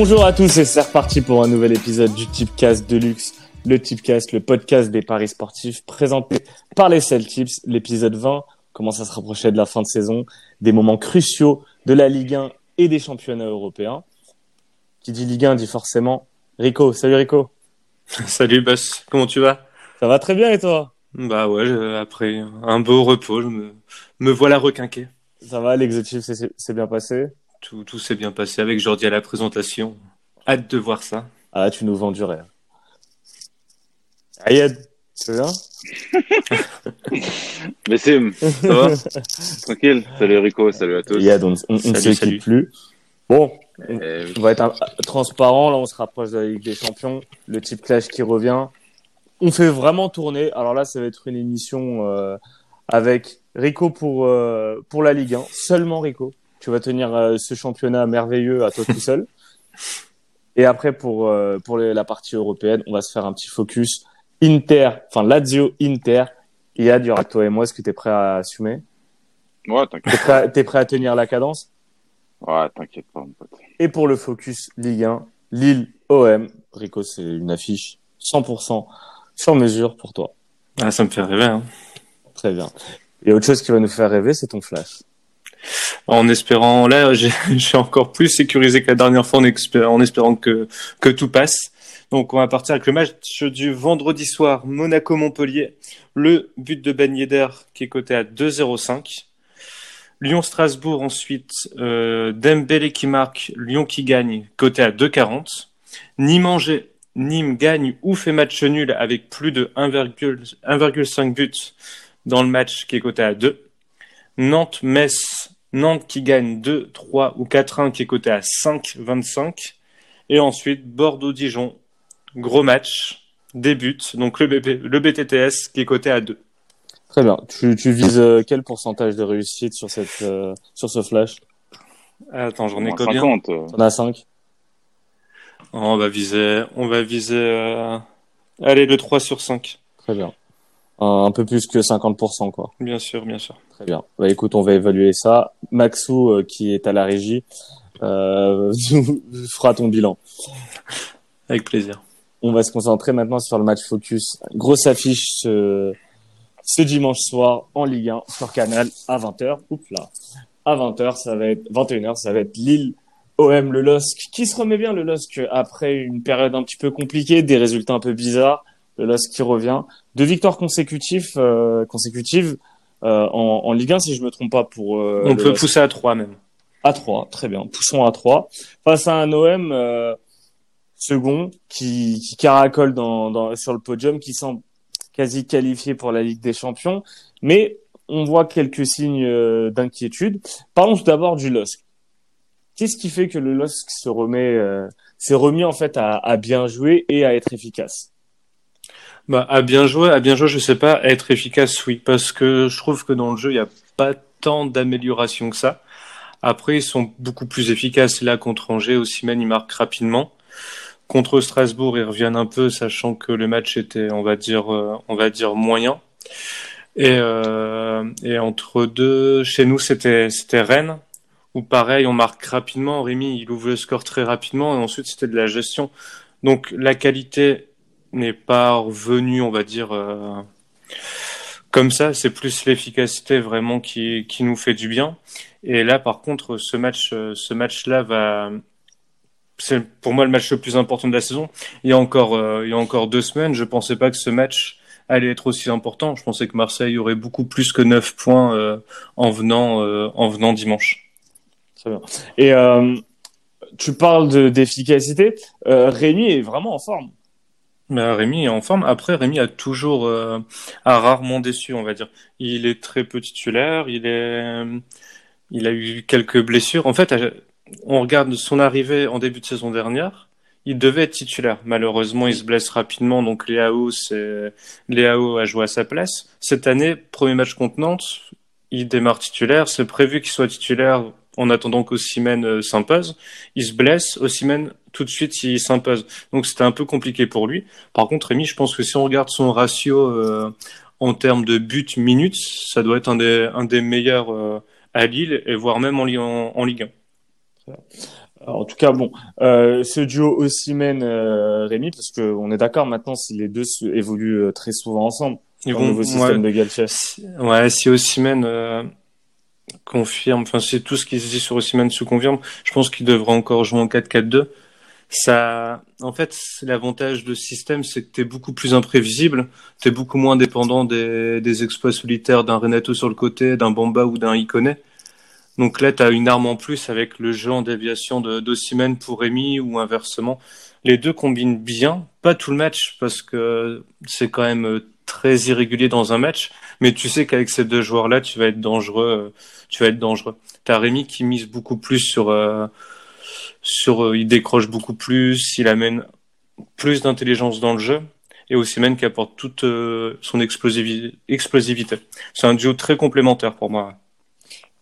Bonjour à tous et c'est reparti pour un nouvel épisode du Tipcast Deluxe, le Tipcast, le podcast des paris sportifs présenté par les Celtics, l'épisode 20 commence à se rapprocher de la fin de saison, des moments cruciaux de la Ligue 1 et des championnats européens. Qui dit Ligue 1 dit forcément Rico. Salut Rico. Salut Boss, comment tu vas? Ça va très bien et toi? Bah ouais, après un beau repos, je me, me voilà requinqué. Ça va, l'exotif s'est bien passé? Tout, tout s'est bien passé avec Jordi à la présentation. Hâte de voir ça. Ah, tu nous vends du rêve. Ayed, tu vas Mais ça va? Tranquille Salut Rico, salut à tous. Ayed, on ne se quitte plus. Bon, on, Eh oui. va être un- transparent. Là, on se rapproche de la Ligue des Champions. Le type clash qui revient. On fait vraiment tourner. Alors là, ça va être une émission euh, avec Rico pour, euh, pour la Ligue 1. Seulement Rico. Tu vas tenir euh, ce championnat merveilleux à toi tout seul. Et après, pour, euh, pour les- la partie européenne, on va se faire un petit focus Inter, enfin Lazio Inter. Il y aura que toi et moi. Est-ce que tu es prêt à assumer? Ouais, T'es t'inquiète. prêt, à- t'es prêt à tenir la cadence? Ouais, t'inquiète pas, mon pote. Et pour le focus Ligue 1, Lille OM. Rico, c'est une affiche 100% sur mesure pour toi. Ah, ça me fait rêver. Hein. Très bien. Et autre chose qui va nous faire rêver, c'est ton flash. En espérant, là, j'ai encore plus sécurisé que la dernière fois en, espérant que, tout passe. Donc, on va partir avec le match du vendredi soir, Monaco-Montpellier. Le but de Ben Yedder qui est coté à 2,05. Lyon-Strasbourg ensuite, euh, Dembélé qui marque, Lyon qui gagne, coté à 2,40. Nîmes-Angers, Nîmes gagne ou fait match nul avec plus de 1,5 1,5 buts dans le match qui est coté à 2. Nantes-Metz, Nantes qui gagne 2, 3 ou 4-1 qui est coté à 5,25. Et ensuite Bordeaux-Dijon, gros match, début, donc le, BP le BTTS qui est coté à 2. Très bien. Tu, tu vises euh, quel pourcentage de réussite sur cette euh, sur ce flash? Attends, j'en ai combien? 50. euh. T'en as 5 On va viser, on va viser, euh... allez, le 3 sur 5. Très bien. Un, un peu plus que 50%, quoi. Bien sûr, bien sûr. Très bien. Bah écoute, on va évaluer ça. Maxou, euh, qui est à la régie, euh, fera ton bilan. Avec plaisir. On va se concentrer maintenant sur le match focus. Grosse affiche ce, ce dimanche soir en Ligue 1 sur Canal à 20h. Oups là. À 20h, ça va être 21h, ça va être Lille OM le LOSC qui se remet bien le LOSC après une période un petit peu compliquée, des résultats un peu bizarres. Le LOSC qui revient, deux victoires consécutives euh, consécutives euh, en, en Ligue 1 si je me trompe pas pour euh, on peut LOSC. pousser à 3 même. À 3, très bien. Poussons à 3. Face à un OM euh, second qui, qui caracole dans, dans, sur le podium, qui semble quasi qualifié pour la Ligue des Champions. Mais on voit quelques signes euh, d'inquiétude. Parlons tout d'abord du LOSC. Qu'est-ce qui fait que le LOSC se remet, euh, s'est remis en fait à, à bien jouer et à être efficace? Bah, à bien jouer, à bien jouer, je sais pas, être efficace, oui, parce que je trouve que dans le jeu, il n'y a pas tant d'amélioration que ça. Après, ils sont beaucoup plus efficaces. Là, contre Angers, Osimhen, ils marquent rapidement. Contre Strasbourg, ils reviennent un peu, sachant que le match était, on va dire, euh, on va dire moyen. Et, euh, et entre deux, chez nous, c'était, c'était Rennes, où pareil, on marque rapidement. Rémi, il ouvre le score très rapidement, et ensuite, c'était de la gestion. Donc, la qualité n'est pas revenue, on va dire, euh, comme ça. C'est plus l'efficacité vraiment qui, qui nous fait du bien. Et là, par contre, ce match, euh, ce match-là va, c'est pour moi le match le plus important de la saison. Il y a encore, euh, il y a encore deux semaines, je pensais pas que ce match allait être aussi important. Je pensais que Marseille aurait beaucoup plus que 9 points euh, en venant, euh, en venant dimanche. Très bien. Et tu parles de- d'efficacité. Euh, Rémi est vraiment en forme. Mais Rémi est en forme. Après, Rémi a toujours, euh, a rarement déçu, on va dire. Il est très peu titulaire. Il est, il a eu quelques blessures. En fait, on regarde son arrivée en début de saison dernière. Il devait être titulaire. Malheureusement, il se blesse rapidement. Donc, Léao, Léao a joué à sa place. Cette année, premier match contre Nantes, il démarre titulaire. C'est prévu qu'il soit titulaire en attendant qu'Ossimène euh, s'impose. Il se blesse. Ossimène, tout de suite, il s'impose. Donc, c'était un peu compliqué pour lui. Par contre, Rémi, je pense que si on regarde son ratio euh, en termes de buts minutes, ça doit être un des, un des meilleurs euh, à Lille et voire même en, Li- en, en Ligue 1. en tout cas, bon, euh, ce duo Ossimène euh, Rémi, parce que on est d'accord maintenant, si les deux évoluent euh, très souvent ensemble, Ils vont, nouveau système ouais, de Galtier. ouais, si Osimhen euh, confirme, enfin si tout ce qui se dit sur Osimhen se confirme, je pense qu'il devra encore jouer en 4-4-2. Ça, en fait, c'est l'avantage de ce système, c'est que t'es beaucoup plus imprévisible, t'es beaucoup moins dépendant des, exploits solitaires d'un Renato sur le côté, d'un Bamba ou d'un Ikoné. Donc là, t'as une arme en plus avec le jeu en déviation pour Rémi ou inversement. Les deux combinent bien, pas tout le match parce que c'est quand même euh, très irrégulier dans un match, mais tu sais qu'avec ces deux joueurs-là, tu vas être dangereux, euh, tu vas être dangereux. T'as Rémi qui mise beaucoup plus sur euh, sur euh, il décroche beaucoup plus, il amène plus d'intelligence dans le jeu et Osimhen qui apporte toute euh, son explosivi- explosivité. C'est un duo très complémentaire pour moi.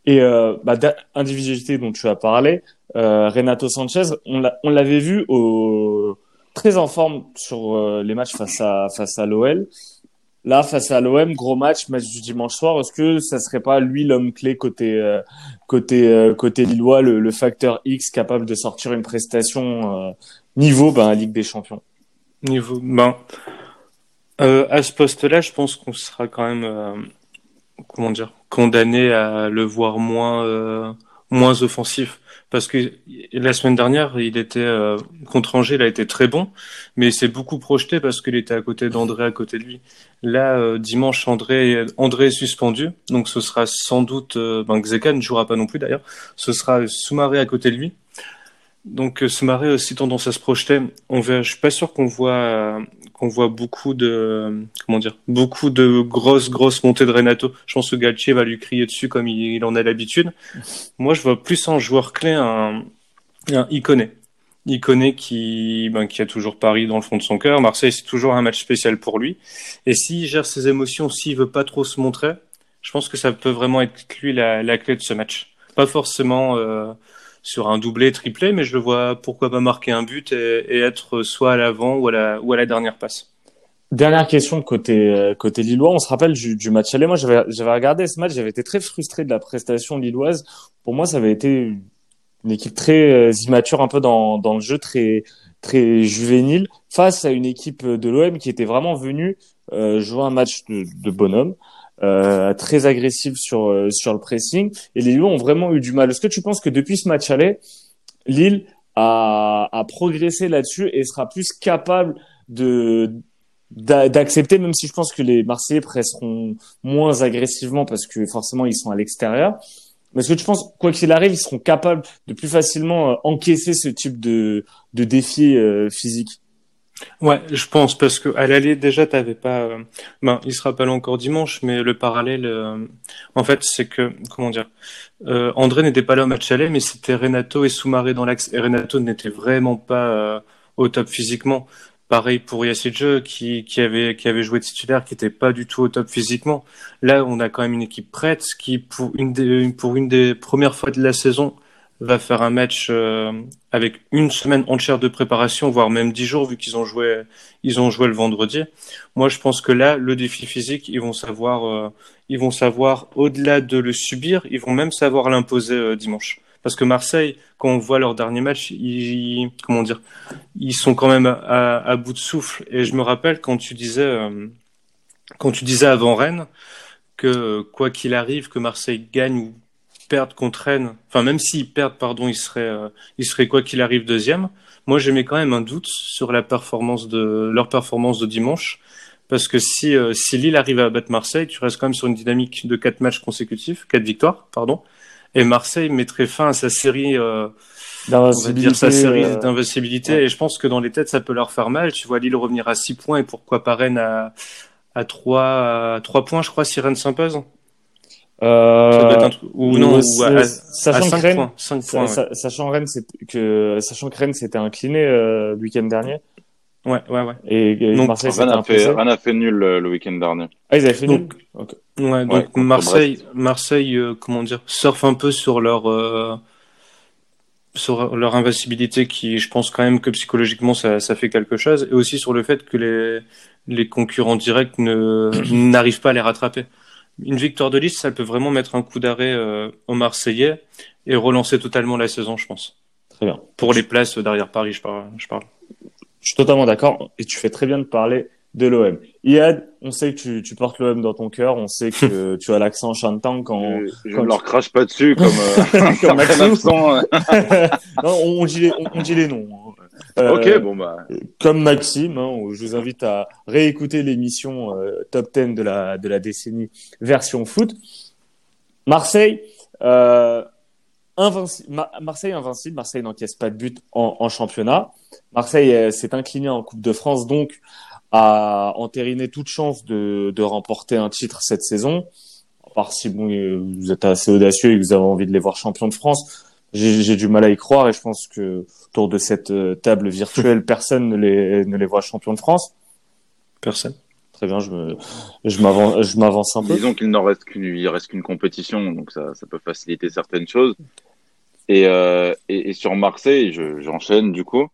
Et bah, d'individualité dont tu as parlé, Renato Sanchez, on l'a- on l'avait vu très en forme sur les matchs face à face à l'OL. Là, face à l'OM, gros match, match du dimanche soir. Est-ce que ça serait pas lui l'homme clé côté euh, côté euh, côté lillois, le, le facteur X capable de sortir une prestation euh, niveau ben, Ligue des Champions? Niveau, ben, euh, à ce poste-là, je pense qu'on sera quand même, euh, comment dire, condamné à le voir moins, euh, moins offensif. Parce que la semaine dernière, il était euh, contre Angers, il a été très bon, mais il s'est beaucoup projeté parce qu'il était à côté d'André, à côté de lui. Là, euh, dimanche, André, André est suspendu, donc ce sera sans doute, euh, ben, Xeka ne jouera pas non plus d'ailleurs, ce sera Soumaré à côté de lui. Donc euh, Soumaré aussi tendance à se projeter. On va, je suis pas sûr qu'on voit euh, qu'on voit beaucoup de comment dire beaucoup de grosses grosses montées de Renato. Je pense que Galtier va lui crier dessus comme il, en a l'habitude. Moi, je vois plus en joueur clé un un. Iconé qui ben, qui a toujours Paris dans le fond de son cœur. Marseille, c'est toujours un match spécial pour lui. Et s'il gère ses émotions, s'il veut pas trop se montrer, je pense que ça peut vraiment être lui la, la clé de ce match. Pas forcément euh, sur un doublé, triplé, mais je le vois pourquoi pas marquer un but et, être soit à l'avant ou à la, dernière passe. Dernière question côté euh, côté lillois. On se rappelle du, match aller. Moi, j'avais regardé ce match. J'avais été très frustré de la prestation lilloise. Pour moi, ça avait été une équipe très euh, immature, un peu dans le jeu, très très juvénile, face à une équipe de l'OM qui était vraiment venue euh, jouer un match de bonhomme. Euh, très agressif sur euh, sur le pressing et les Lillois ont vraiment eu du mal. Est-ce que tu penses que depuis ce match aller, Lille a, a progressé là-dessus et sera plus capable de d'a- d'accepter, même si je pense que les Marseillais presseront moins agressivement parce que forcément ils sont à l'extérieur. Mais est-ce que tu penses, quoi qu'il arrive, ils seront capables de plus facilement euh, encaisser ce type de, de défi euh, physique? Ouais, je pense parce que à l'aller déjà t'avais pas, euh, ben il se rappelle encore dimanche, mais le parallèle, euh, en fait, c'est que comment dire, euh, André n'était pas là au match aller, mais c'était Renato et Soumaré dans l'axe. Et Renato n'était vraiment pas euh, au top physiquement. Pareil pour Yassidje qui qui avait qui avait joué titulaire, qui était pas du tout au top physiquement. Là, on a quand même une équipe prête qui pour une des pour une des premières fois de la saison va faire un match euh, avec une semaine entière de préparation, voire même dix jours, vu qu'ils ont joué, ils ont joué le vendredi. Moi, je pense que là, le défi physique, ils vont savoir, euh, ils vont savoir au-delà de le subir, ils vont même savoir l'imposer euh, dimanche. Parce que Marseille, quand on voit leur dernier match, ils, comment dire, ils sont quand même à, à bout de souffle. Et je me rappelle quand tu disais, euh, quand tu disais avant Rennes que quoi qu'il arrive, que Marseille gagne perdent contre Rennes, enfin même s'ils perdent, pardon, ils seraient, euh, ils seraient quoi qu'il arrive deuxième. Moi, j'ai mis quand même un doute sur la performance de leur performance de dimanche, parce que si euh, si Lille arrive à battre Marseille, tu restes quand même sur une dynamique de quatre matchs consécutifs, quatre victoires, pardon, et Marseille mettrait fin à sa série. Euh, on va dire sa série euh, d'invincibilité ouais. et je pense que dans les têtes ça peut leur faire mal tu vois Lille revenir à 6 points et pourquoi pas Rennes à à 3 à 3 points je crois si Rennes s'impose euh, ou non sachant que 5 Rennes, points 5 sa- points ouais. sa- sachant Rennes, c'est que sachant que Rennes s'était incliné euh, le week-end dernier ouais ouais ouais et, et Donc, Marseille Rennes a fait, imposé. Rennes a fait nul le, le week-end dernier. Ah, ils avaient fait nul. Ouais, donc Marseille, Marseille, euh, comment dire, surfe un peu sur leur euh, sur leur invincibilité, qui, je pense quand même que psychologiquement ça, ça fait quelque chose, et aussi sur le fait que les les concurrents directs ne n'arrivent pas à les rattraper. Une victoire de liste, ça peut vraiment mettre un coup d'arrêt euh, aux Marseillais et relancer totalement la saison, je pense. Très bien. Pour les places derrière Paris, je parle. Je, parle. je suis totalement d'accord et tu fais très bien de parler de l'OM. Iad, on sait que tu, tu portes l'OM dans ton cœur, on sait que tu as l'accent chantant quand. Je, je ne leur crache pas dessus comme, euh, comme euh. non, on, on, dit les, on, on dit les noms. hein. Ok, Euh, bon bah. Comme Maxime, hein, je vous invite à réécouter l'émission euh, Top 10 de la, de la décennie version foot. Marseille, euh, invinci- Ma- Marseille invincible, Marseille n'encaisse pas de but en, en championnat. Marseille euh, s'est incliné en Coupe de France, donc a entériné toute chance de, de remporter un titre cette saison. À part si bon, vous êtes assez audacieux et que vous avez envie de les voir champions de France. J'ai du mal à y croire et je pense que autour de cette euh, table virtuelle, personne ne les, ne les voit champions de France. Personne. Très bien, je me, je m'avance, je m'avance un peu. Disons qu'il n'en reste qu'une, il reste qu'une compétition, donc ça, ça peut faciliter certaines choses. Et, euh, et, et sur Marseille, je, j'enchaîne du coup.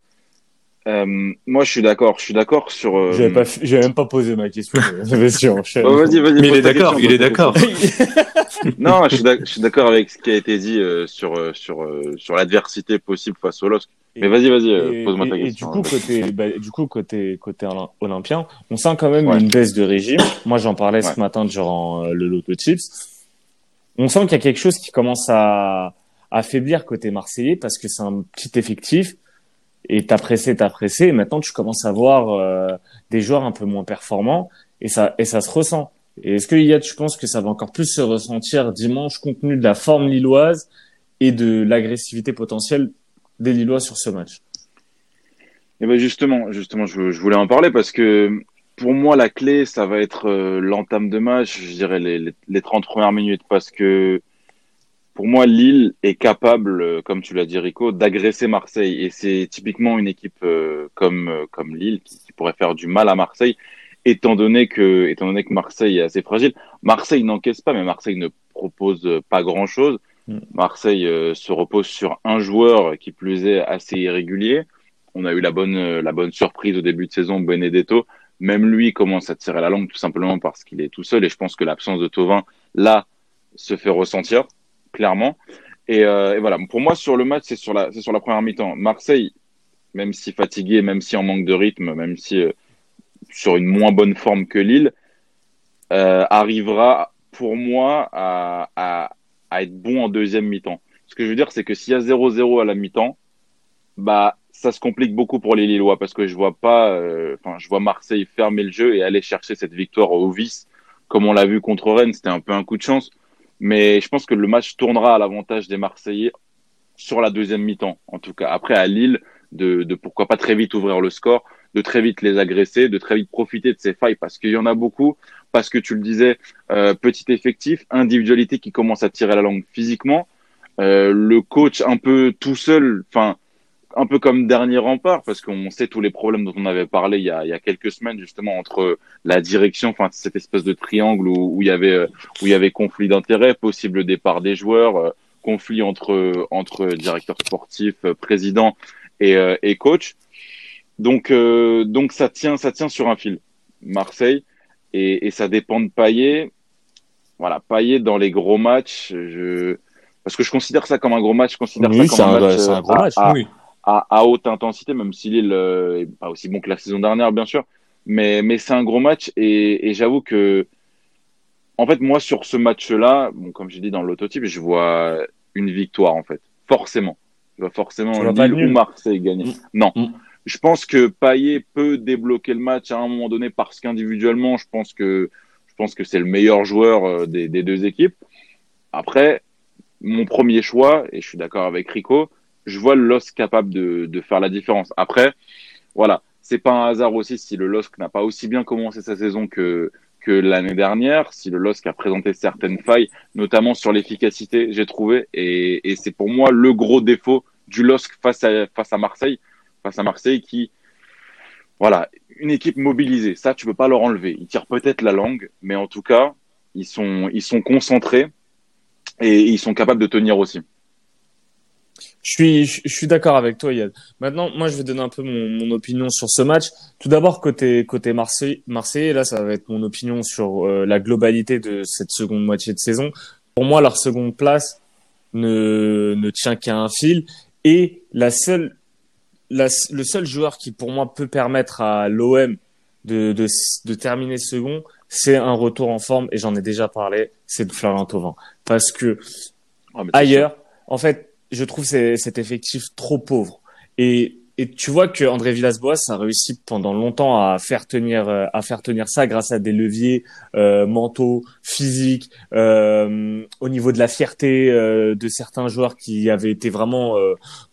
Euh, moi, je suis d'accord. Je suis d'accord sur. Euh... J'avais pas, j'ai même pas posé ma question. mais Vas-y. Oh, vas-y, vas-y. Mais il est d'accord, question, il est d'accord. question. Non, je suis d'ac- je suis d'accord avec ce qui a été dit euh, sur sur euh, sur l'adversité possible face au LOSC. Mais vas-y, vas-y, Et, pose-moi ta et- et question. du coup, côté, bah, du coup, côté, côté olym- olympien, on sent quand même Ouais. une baisse de régime. Moi, j'en parlais Ouais. ce matin durant euh, le Loto Chips. On sent qu'il y a quelque chose qui commence à à affaiblir côté marseillais parce que c'est un petit effectif et t'as pressé, t'as pressé. Et maintenant, tu commences à voir euh, des joueurs un peu moins performants et ça et ça se ressent. Et est-ce que Yad, tu penses que ça va encore plus se ressentir dimanche compte tenu de la forme lilloise et de l'agressivité potentielle des Lillois sur ce match? Et ben justement, justement, je, je voulais en parler parce que pour moi, la clé, ça va être euh, l'entame de match, je dirais les, les, les 30 premières minutes, parce que pour moi, Lille est capable, euh, comme tu l'as dit, Rico, d'agresser Marseille. Et c'est typiquement une équipe euh, comme, euh, comme Lille qui, qui pourrait faire du mal à Marseille, étant donné que, étant donné que Marseille est assez fragile. Marseille n'encaisse pas, mais Marseille ne propose pas grand-chose. Mm. Marseille se repose sur un joueur qui plus est assez irrégulier. On a eu la bonne, la bonne surprise au début de saison, Benedetto. Même lui commence à tirer la langue tout simplement parce qu'il est tout seul et je pense que l'absence de Tovin là se fait ressentir clairement. Et, euh, et voilà, pour moi sur le match c'est sur la, c'est sur la première mi-temps. Marseille, même si fatigué, même si en manque de rythme, même si euh, sur une moins bonne forme que Lille, euh, arrivera pour moi à, à, être bon en deuxième mi-temps. Ce que je veux dire, c'est que s'il y a 0-0 à la mi-temps, bah ça se complique beaucoup pour les Lillois parce que je vois pas, enfin je vois Marseille fermer le jeu et aller chercher cette victoire au vice, comme on l'a vu contre Rennes, c'était un peu un coup de chance. Mais je pense que le match tournera à l'avantage des Marseillais sur la deuxième mi-temps, en tout cas. Après à Lille, de, de pourquoi pas très vite ouvrir le score, de très vite les agresser, de très vite profiter de ces failles parce qu'il y en a beaucoup, parce que tu le disais, euh, petit effectif, individualité qui commence à tirer la langue physiquement, euh, le coach un peu tout seul, enfin un peu comme dernier rempart parce qu'on sait tous les problèmes dont on avait parlé il y a, il y a quelques semaines justement entre la direction, enfin cette espèce de triangle où, où il y avait euh, où il y avait conflit d'intérêts, possible départ des joueurs, euh, conflit entre entre directeur sportif, euh, président et, euh, et coach. Donc euh, donc ça tient ça tient sur un fil. Marseille et, et ça dépend de Payet. Voilà, Payet dans les gros matchs, je parce que je considère ça comme un gros match, je considère Oui, ça comme un, match euh, gros à- match, à- oui. à, à haute intensité, même si Lille euh, est pas aussi bon que la saison dernière, bien sûr. Mais, mais c'est un gros match et, et j'avoue que, en fait, moi, sur ce match-là, bon, comme j'ai dit dans l'autotype, je vois une victoire, en fait. Forcément. Je vois forcément Lille ou Marseille gagner. Mm. Non. Mm. Je pense que Payet peut débloquer le match à un moment donné parce qu'individuellement, je pense que, je pense que c'est le meilleur joueur euh, des, des deux équipes. Après, mon premier choix, et je suis d'accord avec Rico, je vois le LOSC capable de, de faire la différence. Après, voilà, c'est pas un hasard aussi si le LOSC n'a pas aussi bien commencé sa saison que, que l'année dernière, si le LOSC a présenté certaines failles, notamment sur l'efficacité, j'ai trouvé, et, et c'est pour moi le gros défaut du LOSC face à, face à Marseille, face à Marseille qui, voilà, une équipe mobilisée, ça tu peux pas leur enlever. Ils tirent peut-être la langue, mais en tout cas, ils sont, ils sont concentrés et ils sont capables de tenir aussi. Je suis, je, je suis d'accord avec toi, Yann. Maintenant, moi, je vais donner un peu mon, mon opinion sur ce match. Tout d'abord, côté, côté Marseille, Marseille, là, ça va être mon opinion sur euh, la globalité de cette seconde moitié de saison. Pour moi, leur seconde place ne, ne tient qu'à un fil. Et la seule, la, le seul joueur qui pour moi peut permettre à l'OM de, de, de terminer second, c'est un retour en forme et j'en ai déjà parlé, c'est de Florian Thauvin. Parce que ah, ailleurs, en fait, je trouve cet effectif trop pauvre. Et et tu vois que André Villas-Boas a réussi pendant longtemps à faire tenir euh, à faire tenir ça grâce à des leviers euh, mentaux, physiques, euh, au niveau de la fierté euh, de certains joueurs qui avaient été vraiment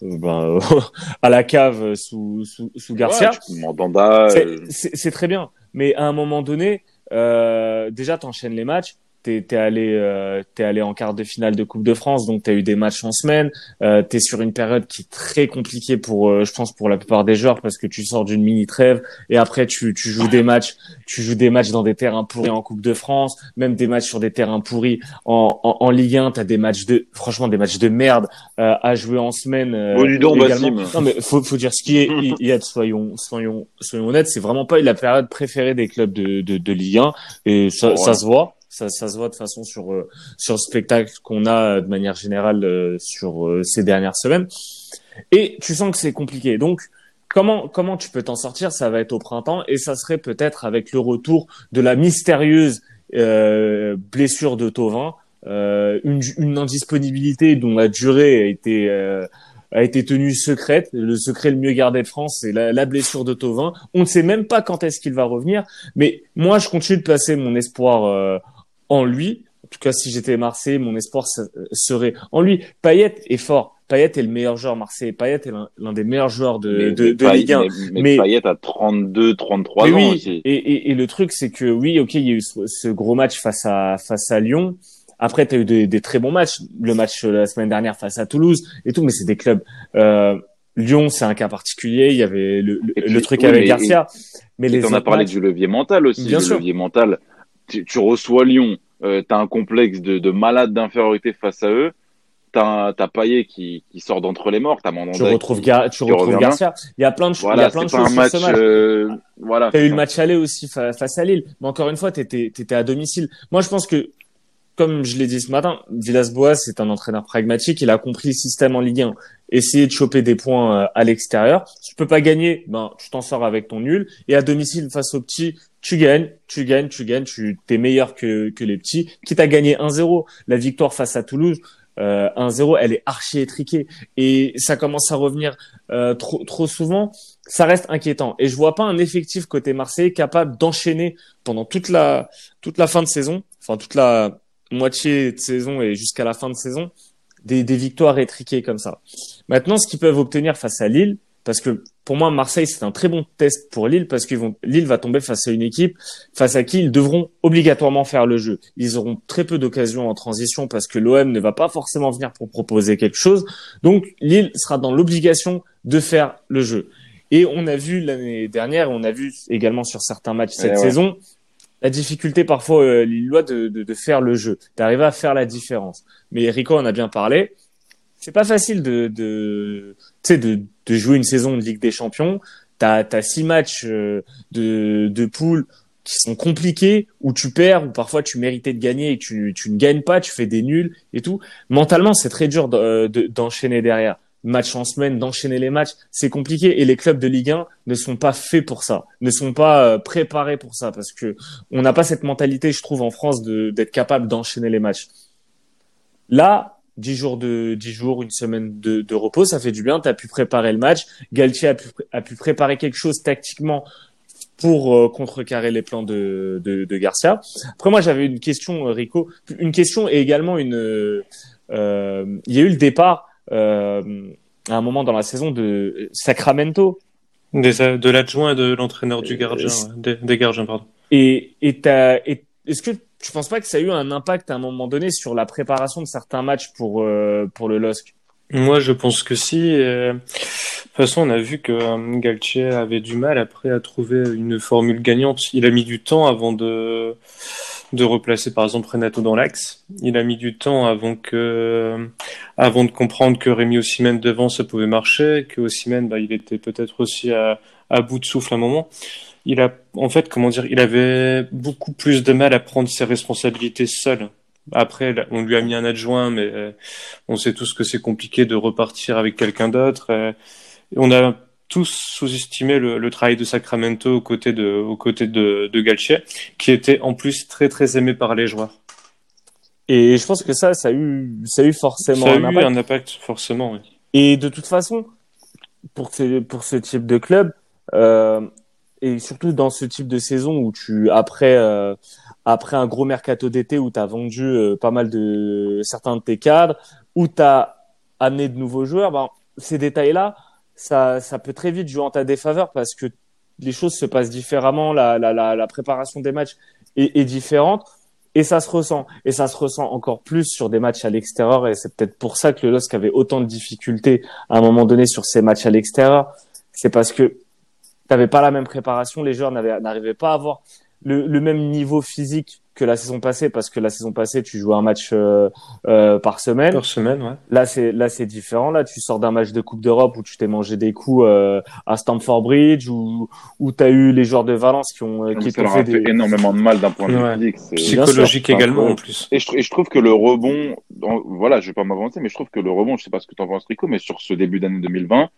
ben, à la cave sous sous, sous Garcia. Ouais, c'est très bien, mais à un moment donné, déjà t'enchaînes les matchs t'es es allé euh, t'es allé en quart de finale de Coupe de France donc t'as eu des matchs en semaine. Euh, t'es sur une période qui est très compliquée pour euh, je pense pour la plupart des joueurs parce que tu sors d'une mini trêve et après tu tu joues des matchs tu joues des matchs dans des terrains pourris en Coupe de France même des matchs sur des terrains pourris en en, en Ligue 1 t'as des matchs de franchement des matchs de merde euh, à jouer en semaine euh, également. non mais faut faut dire ce qui est il, y a soyons soyons soyons honnêtes c'est vraiment pas la période préférée des clubs de de, de Ligue 1 et ça, ça se voit ça, ça se voit de façon sur euh, sur le spectacle qu'on a euh, de manière générale euh, sur ces dernières semaines. Et tu sens que c'est compliqué. Donc comment comment tu peux t'en sortir? Ça va être au printemps et ça serait peut-être avec le retour de la mystérieuse euh, blessure de Tovin, euh, une, une indisponibilité dont la durée a été a été tenue secrète. Le secret le mieux gardé de France, c'est la, la, blessure de Tovin. On ne sait même pas quand est-ce qu'il va revenir. Mais moi, je continue de placer mon espoir en lui. En tout cas, si j'étais Marseille, mon espoir serait en lui. Payet est fort. Payet est le meilleur joueur Marseille. Payet est l'un des meilleurs joueurs de, de, de Ligue 1. Mais, mais, Payet a 32, 33 ans oui, aussi. Et, et, et le truc, c'est que oui, ok, il y a eu ce, gros match face à face à Lyon. Après, tu as eu des, des, très bons matchs. Le match la semaine dernière face à Toulouse et tout, mais c'est des clubs. Euh, Lyon, c'est un cas particulier. Il y avait le, le, truc avec Garcia. mais les on a parlé du levier mental aussi. Bien le sûr. levier mental tu, tu reçois Lyon, euh, tu as un complexe de, de malade d'infériorité face à eux. T'as as Payet qui, qui sort d'entre les morts, t'as Mandanda. Tu retrouves, Gar tu retrouves Garcia. Il y a plein de, voilà, il y a plein de choses un match, sur ce match. Euh, voilà. T'as eu le match aller aussi face à Lille. Mais encore une fois, t'étais étais à domicile. Moi, je pense que, comme je l'ai dit ce matin, Villas-Boas c'est un entraîneur pragmatique. Il a compris le système en Ligue 1. Essayer de choper des points euh, à l'extérieur. Tu peux pas gagner, ben, tu t'en sors avec ton nul. Et à domicile, face aux petits, tu gagnes, tu gagnes, tu gagnes, tu es meilleur que, que les petits. Quitte à gagner 1-0, la victoire face à Toulouse, euh, 1-0, elle est archi étriquée et ça commence à revenir euh, trop, trop souvent. Ça reste inquiétant et je vois pas un effectif côté Marseille capable d'enchaîner pendant toute la toute la fin de saison, enfin toute la moitié de saison et jusqu'à la fin de saison, des, des victoires étriquées comme ça. Maintenant, ce qu'ils peuvent obtenir face à Lille, parce que pour moi, Marseille, c'est un très bon test pour Lille parce que Lille va tomber face à une équipe face à qui ils devront obligatoirement faire le jeu. Ils auront très peu d'occasions en transition parce que l'OM ne va pas forcément venir pour proposer quelque chose. Donc, Lille sera dans l'obligation de faire le jeu. Et on a vu l'année dernière, on a vu également sur certains matchs cette saison, la difficulté parfois euh, Lillois de, faire le jeu, d'arriver à faire la différence. Mais Rico en a bien parlé c'est pas facile de, de, de, de jouer une saison de Ligue des Champions. T'as as six matchs euh, de, de poule qui sont compliqués où tu perds ou parfois tu méritais de gagner et tu, tu ne gagnes pas, tu fais des nuls et tout. Mentalement, c'est très dur d'enchaîner derrière. Match en semaine, d'enchaîner les matchs, c'est compliqué et les clubs de Ligue 1 ne sont pas faits pour ça, ne sont pas euh, préparés pour ça parce que on n'a pas cette mentalité, je trouve, en France d'être capable d'enchaîner les matchs. Là, 10 jours de 10 jours, une semaine de, de repos, ça fait du bien. Tu as pu préparer le match. Galtier a pu, a pu préparer quelque chose tactiquement pour euh, contrecarrer les plans de, de, de Garcia. Après, moi, j'avais une question, euh, Rico, une question et également une. Euh, il y a eu le départ euh, à un moment dans la saison de Sacramento. Des, de l'adjoint de l'entraîneur du gardien, des, des gardiens, pardon. Et, et, et est-ce que tu penses pas que ça a eu un impact à un moment donné sur la préparation de certains matchs pour euh, pour le LOSC Moi, je pense que si. Euh, de toute façon, on a vu que euh, Galtier avait du mal après à trouver une formule gagnante. Il a mis du temps avant de de replacer par exemple Renato dans l'axe. Il a mis du temps avant que avant de comprendre que Rémi Ossimène devant ça pouvait marcher, que Ossimène bah, il était peut-être aussi à, à bout de souffle à un moment il a, en fait, comment dire, il avait beaucoup plus de mal à prendre ses responsabilités seul. après, on lui a mis un adjoint, mais euh, on sait tous que c'est compliqué de repartir avec quelqu'un d'autre. Euh, on a tous sous-estimé le, travail de Sacramento aux côtés de, aux côtés de, de qui était en plus très très aimé par les joueurs. Et je pense que ça, ça a eu, ça a eu forcément ça a un, eu impact. un impact. forcément. Oui. Et de toute façon, pour ce, pour ce type de club, euh, et surtout dans ce type de saison où tu après euh, après un gros mercato d'été où tu as vendu euh, pas mal de certains de tes cadres où tu as amené de nouveaux joueurs ben, ces détails là ça ça peut très vite jouer en ta défaveur parce que les choses se passent différemment la la la, préparation des matchs est, est différente et ça se ressent. Et ça se ressent encore plus sur des matchs à l'extérieur et c'est peut-être pour ça que le LOSC avait autant de difficultés à un moment donné sur ces matchs à l'extérieur. C'est parce que t'avais pas la même préparation, les joueurs n'arrivaient pas à avoir le, le, même niveau physique que la saison passée parce que la saison passée tu jouais un match euh, euh, par semaine. Par semaine, ouais. Là c'est là c'est différent. Là tu sors d'un match de Coupe d'Europe où tu t'es mangé des coups euh, à Stamford Bridge où tu as eu les joueurs de Valence qui ont qui ça leur a fait, énormément de mal d'un point de vue physique, psychologique également en plus. Et je, et je, trouve que le rebond, voilà, je vais pas m'avancer, mais je trouve que le rebond, je sais pas ce que tu en penses Rico, mais sur ce début d'année 2020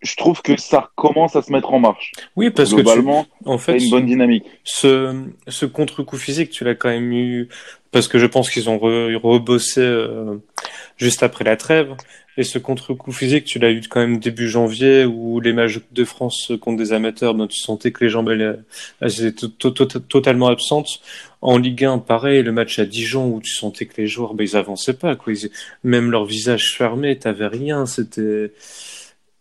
je trouve que ça commence à se mettre en marche. Oui, parce Globalement, que tu, en fait, une bonne dynamique. Ce, ce contre-coup physique, tu l'as quand même eu parce que je pense qu'ils ont rebossé euh, juste après la trêve. Et ce contre-coup physique, tu l'as eu quand même début janvier où les matchs de France contre des amateurs, ben, tu sentais que les jambes elles, étaient totalement absentes. En Ligue 1, pareil, le match à Dijon où tu sentais que les joueurs, ben, ils avançaient pas, quoi. même leur visage fermé, t'avais rien. C'était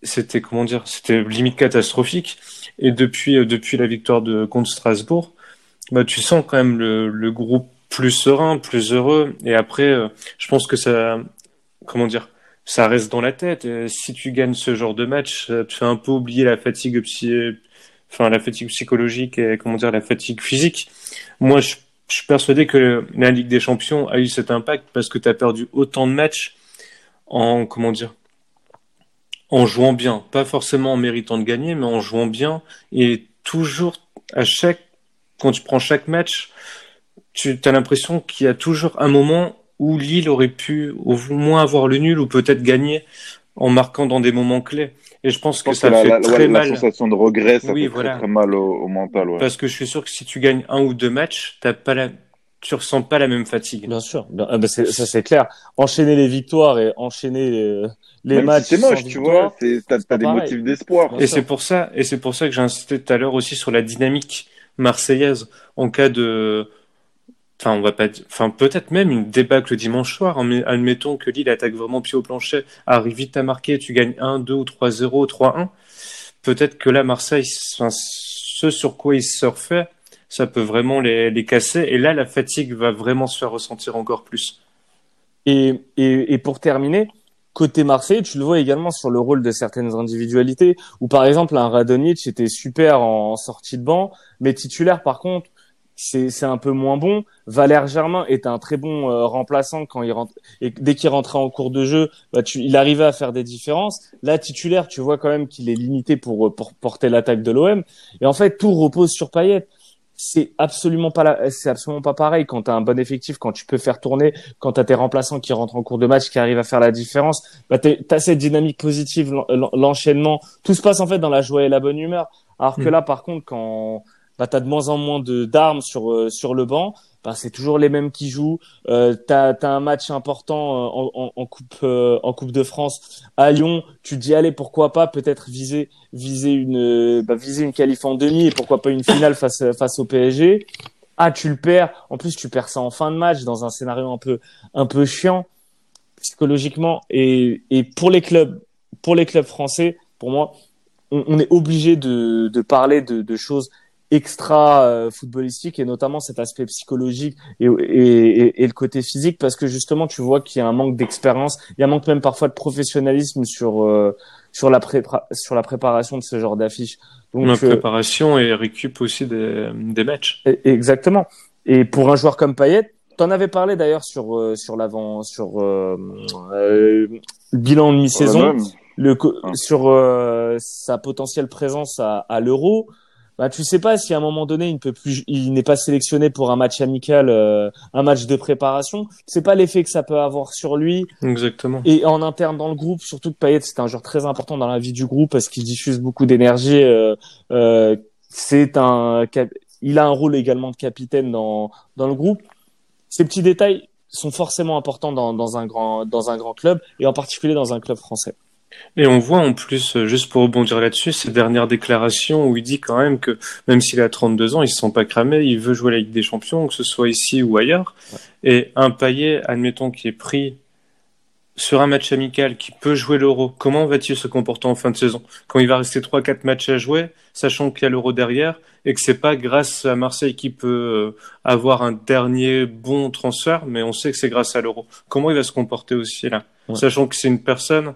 c'était comment dire, c'était limite catastrophique. Et depuis euh, depuis la victoire de contre Strasbourg, bah tu sens quand même le, le groupe plus serein, plus heureux. Et après, euh, je pense que ça, comment dire, ça reste dans la tête. Et si tu gagnes ce genre de match, ça te fait un peu oublier la fatigue psy... enfin la fatigue psychologique et comment dire la fatigue physique. Moi, je, je suis persuadé que la Ligue des Champions a eu cet impact parce que tu as perdu autant de matchs en comment dire en jouant bien, pas forcément en méritant de gagner, mais en jouant bien et toujours à chaque quand tu prends chaque match, tu as l'impression qu'il y a toujours un moment où Lille aurait pu au moins avoir le nul ou peut-être gagner en marquant dans des moments clés. Et je pense que ça fait très mal. La sensation de regret, ça fait très, très, mal au, mental. Ouais. Parce que je suis sûr que si tu gagnes un ou deux matchs, t'as pas la, tu ressens pas la même fatigue. Bien sûr, ah bah, ça c'est clair. Enchaîner les victoires et enchaîner les, les matchs. C'est moche, tu vois. T'as as des motifs d'espoir. Et c'est pour ça, et c'est pour ça que j'ai insisté tout à l'heure aussi sur la dynamique marseillaise en cas de, enfin on va pas, enfin peut-être même une débâcle dimanche soir. Admettons que Lille attaque vraiment pied au plancher, arrive vite à marquer, tu gagnes 1, 2 ou 3-0, 3-1. Peut-être que là Marseille, enfin, ce sur quoi ils surfaient ça peut vraiment les, les casser. Et là, la fatigue va vraiment se faire ressentir encore plus. Et, et, et pour terminer, côté Marseille, tu le vois également sur le rôle de certaines individualités, où par exemple un Radonic était super en, sortie de banc, mais titulaire par contre, c'est un peu moins bon. Valère Germain est un très bon euh, remplaçant quand il rentre et dès qu'il rentrait en cours de jeu, bah, tu, il arrivait à faire des différences. Là, titulaire, tu vois quand même qu'il est limité pour, pour porter l'attaque de l'OM. Et en fait, tout repose sur Payet c'est absolument pas c'est absolument pas pareil quand tu as un bon effectif, quand tu peux faire tourner, quand tu as tes remplaçants qui rentrent en cours de match, qui arrivent à faire la différence, bah tu as cette dynamique positive, l'enchaînement, tout se passe en fait dans la joie et la bonne humeur. Alors que mm. là par contre quand bah, tu as de moins en moins de d'armes sur euh, sur le banc, c'est toujours les mêmes qui jouent. Euh, tu as, un match important euh, en, en, coupe euh, en coupe de France à Lyon. Tu te dis allez pourquoi pas peut-être viser viser une bah, viser une qualif en demi et pourquoi pas une finale face face au PSG. Ah tu le perds. En plus tu perds ça en fin de match dans un scénario un peu un peu chiant psychologiquement et, pour les clubs pour les clubs français pour moi on, est obligé de, parler de choses extra euh, footballistique et notamment cet aspect psychologique et, et, et, le côté physique parce que justement tu vois qu'il y a un manque d'expérience, il y a un manque même parfois de professionnalisme sur euh, sur la sur la préparation de ce genre d'affiches. Donc la euh, préparation et récup aussi des, des matchs. Exactement. Et pour un joueur comme Payet, T'en avais parlé d'ailleurs sur sur l'avant sur euh, bilan de mi-saison, le ah. sur sa potentielle présence à, à l'Euro. Bah tu sais pas si à un moment donné il ne peut plus, il n'est pas sélectionné pour un match amical, euh, un match de préparation. Tu sais pas l'effet que ça peut avoir sur lui. Exactement. Et en interne dans le groupe, surtout que Payet c'est un joueur très important dans la vie du groupe parce qu'il diffuse beaucoup d'énergie. Euh, euh, c'est un, il a un rôle également de capitaine dans dans le groupe. Ces petits détails sont forcément importants dans, dans un grand dans un grand club et en particulier dans un club français. Et on voit en plus, euh, juste pour rebondir là-dessus, ces dernières déclarations où il dit quand même que même s'il a 32 ans, il se sent pas cramé, il veut jouer la Ligue des Champions, que ce soit ici ou ailleurs. Et un paillet, admettons, qui est pris sur un match amical, qui peut jouer l'Euro, comment va-t-il se comporter en fin de saison? Quand il va rester 3-4 matchs à jouer, sachant qu'il y a l'Euro derrière, et que c'est pas grâce à Marseille qui peut euh, avoir un dernier bon transfert, mais on sait que c'est grâce à l'Euro. Comment il va se comporter aussi là? Sachant que c'est une personne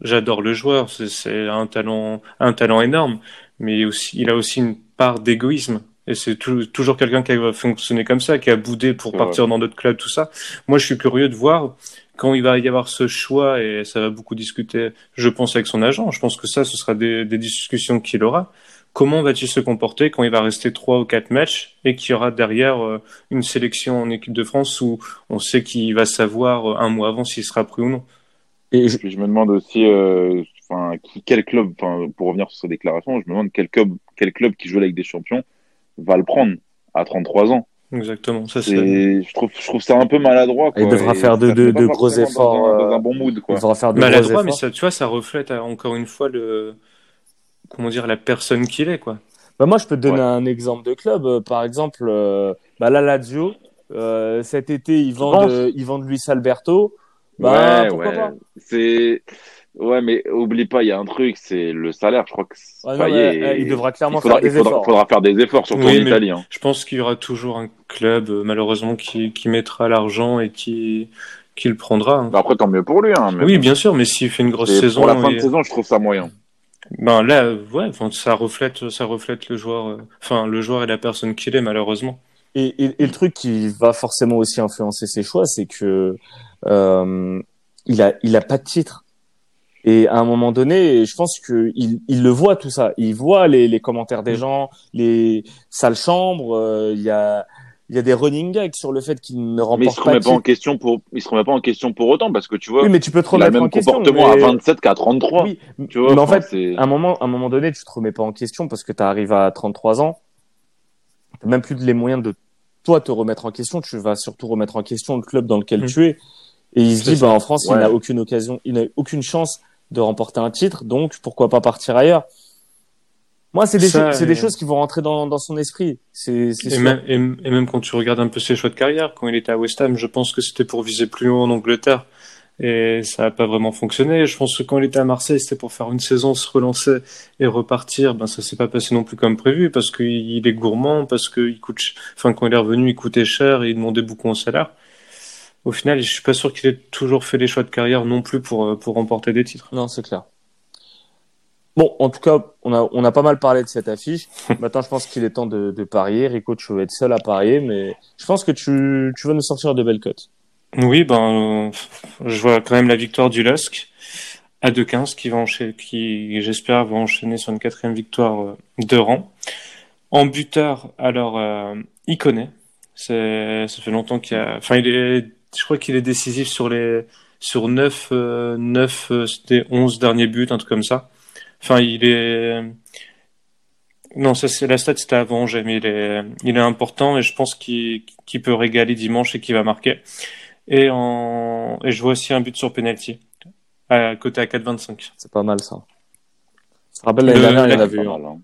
J'adore le joueur, c'est un talent, un talent énorme, mais aussi, il a aussi une part d'égoïsme. Et c'est toujours quelqu'un qui va fonctionner comme ça, qui a boudé pour partir dans d'autres clubs, tout ça. Moi, je suis curieux de voir quand il va y avoir ce choix, et ça va beaucoup discuter, je pense, avec son agent. Je pense que ça, ce sera des, des discussions qu'il aura. Comment va-t-il se comporter quand il va rester trois ou quatre matchs et qu'il y aura derrière euh, une sélection en équipe de France où on sait qu'il va savoir euh, un mois avant s'il sera pris ou non? Et je... je me demande aussi, euh, enfin, quel club, enfin, pour revenir sur sa déclaration, je me demande quel club, quel club qui joue avec des champions va le prendre à 33 ans. Exactement, ça c'est. Je trouve, je trouve ça un peu maladroit. Quoi. Il devra faire de, de, de gros efforts. Dans dans un, bon mood, quoi. Il devra faire de maladroit, gros efforts. mais ça, tu vois, ça reflète euh, encore une fois le, comment dire, la personne qu'il est, quoi. Bah moi, je peux te donner ouais. un exemple de club. Euh, par exemple, euh, bah, la Lazio, euh, cet été, ils vendent, ils vendent Luis Alberto. Bah, ouais, ouais. C'est ouais, mais oublie pas, il y a un truc, c'est le salaire. Je crois que ah non, mais, il devra clairement il faudra, faire des il faudra, efforts. faudra faire des efforts, surtout Oui, en Italie. Hein. Je pense qu'il y aura toujours un club, euh, malheureusement, qui, qui mettra l'argent et qui, qui le prendra. hein. Bah, après, tant mieux pour lui. Hein, mais Oui, bien sûr, mais s'il fait une grosse Et saison, Pour la fin et- de saison, je trouve ça moyen. ben là, ouais, enfin, ça reflète, ça reflète le joueur, euh, enfin, le joueur et la personne qu'il est, malheureusement. Et, et, et le truc qui va forcément aussi influencer ses choix, c'est que euh, il a, il a pas de titre. Et à un moment donné, je pense que il, il le voit tout ça. Il voit les, les commentaires des gens, les salles chambres. euh, Il y a, il y a des running gags sur le fait qu'il ne Mais il se remporte pas remet pas en question pour, il se remet pas en question pour autant parce que tu vois, Oui, mais tu peux te il a le remettre même en question. comportement mais- à 27 qu'à 33. Oui, Tu vois, mais en fait, à un moment, à un moment donné, tu te remets pas en question parce que tu arrives à 33 ans. T'as même plus les moyens de toi te remettre en question. Tu vas surtout remettre en question le club dans lequel Mm. tu es. Et il se dit, bah, en France, il n'a aucune occasion, il n'a aucune chance de remporter un titre. Donc, pourquoi pas partir ailleurs? Moi, c'est des, Ça, cho- des et- choses qui vont rentrer dans, dans son esprit. C'est, c'est Et même, et, et même quand tu regardes un peu ses choix de carrière, quand il était à West Ham, je pense que c'était pour viser plus haut en Angleterre. Et ça n'a pas vraiment fonctionné. Je pense que quand il était à Marseille, c'était pour faire une saison, se relancer et repartir. Ben, ça s'est pas passé non plus comme prévu parce qu'il est gourmand, parce qu'il coûte, enfin, quand il est revenu, il coûtait cher et il demandait beaucoup en salaire. Au final, je suis pas sûr qu'il ait toujours fait les choix de carrière non plus pour, euh, pour remporter des titres. Non, c'est clair. Bon, en tout cas, on a, on a pas mal parlé de cette affiche. Maintenant, je pense qu'il est temps de, de parier. Rico, tu vas être seul à parier, mais je pense que tu, tu vas nous sortir de belles cotes. Oui, ben, euh, je vois quand même la victoire du LOSC à 2-15 qui va enchaîner, qui, j'espère, va enchaîner sur une quatrième victoire euh, de rang. En buteur, alors, euh, il connaît. C'est, ça fait longtemps qu'il a, enfin, il est, je crois qu'il est décisif sur les, sur 9, euh, 9 euh, des 11 derniers buts, un truc comme ça. Enfin, il est, non, ça c'est la stat, c'était avant mais il est, il est important et je pense qu'il, peut régaler dimanche et qu'il va marquer. Et, en... et je vois aussi un but sur penalty, à côté à 4,25. C'est pas mal, ça. Tu te rappelles, l'année dernière, il y en a vu mal, hein.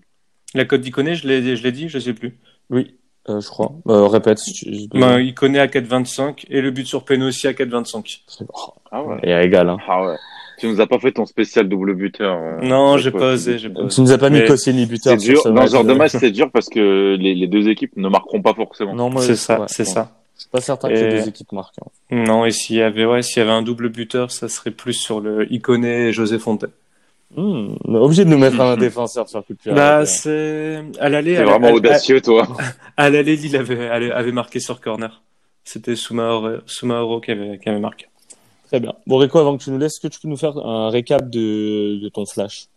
La cote d'Iconé, je l'ai, je l'ai dit, je sais plus. Oui, euh, je crois. Euh, répète. si tu- je- Ben, Iconé à 4,25 et le but sur Peno aussi à 4,25. C'est- oh, Ah ouais. il régale, hein. Ah ouais. Tu nous as pas fait ton spécial double buteur. euh, Non, j'ai pas tu osé, dis. j'ai pas osé. Tu nous as pas mis Koscielny buteur C'est dur. ce Dans ce genre de euh. match, c'est dur parce que les, les deux équipes ne marqueront pas forcément. Non, moi, C'est ça, ouais, c'est ouais. ça. Suis pas certain que Et- les deux équipes marquent. hein. Non, et s'il y avait, ouais, s'il y avait un double buteur, ça serait plus sur le Iconé et José Fontaine. Hmm, on est obligé de nous mettre un défenseur sur coup de pied Bah, c'est, à l'aller, C'est vraiment audacieux, toi. À l'aller, Lille avait, avait avait marqué sur corner. C'était Soumaoro, Soumaoro qui avait, qui avait marqué. Très bien. Bon, Rico, avant que tu nous laisses, est-ce que tu peux nous faire un récap de, de ton flash?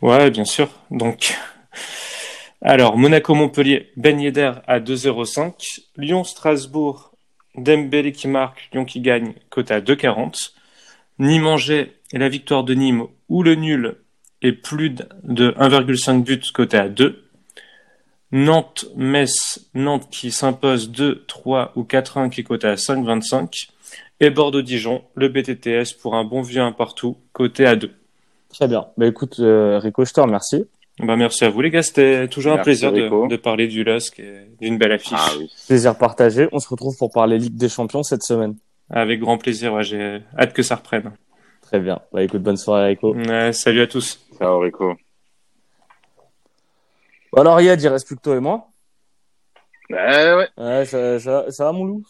Ouais, bien sûr. Donc, Alors, Monaco-Montpellier, Ben Yedder à 2,05. Lyon-Strasbourg, Dembélé qui marque, Lyon qui gagne, cote à 2,40. Nîmes-Angers et la victoire de Nîmes ou le nul et plus de 1,5 buts coté à 2. Nantes, Metz, Nantes qui s'impose 2, 3 ou 4-1 qui coté à 5,25. Et Bordeaux-Dijon, le BTTS pour un bon vieux un partout, coté à 2. Très bien. Bah écoute, euh, Rico, je te remercie. Bah merci à vous les gars, c'était toujours un plaisir de, de, parler du LOSC et d'une belle affiche. Ah, oui. Plaisir partagé. On se retrouve pour parler Ligue des Champions cette semaine. Avec grand plaisir, ouais, j'ai hâte que ça reprenne. Très bien. Bah écoute, bonne soirée Rico. salut à tous. Ciao Rico. Bon, alors Yad, il reste plus que toi et moi. Ouais, ouais. Ouais, ça, ça, ça va mon loup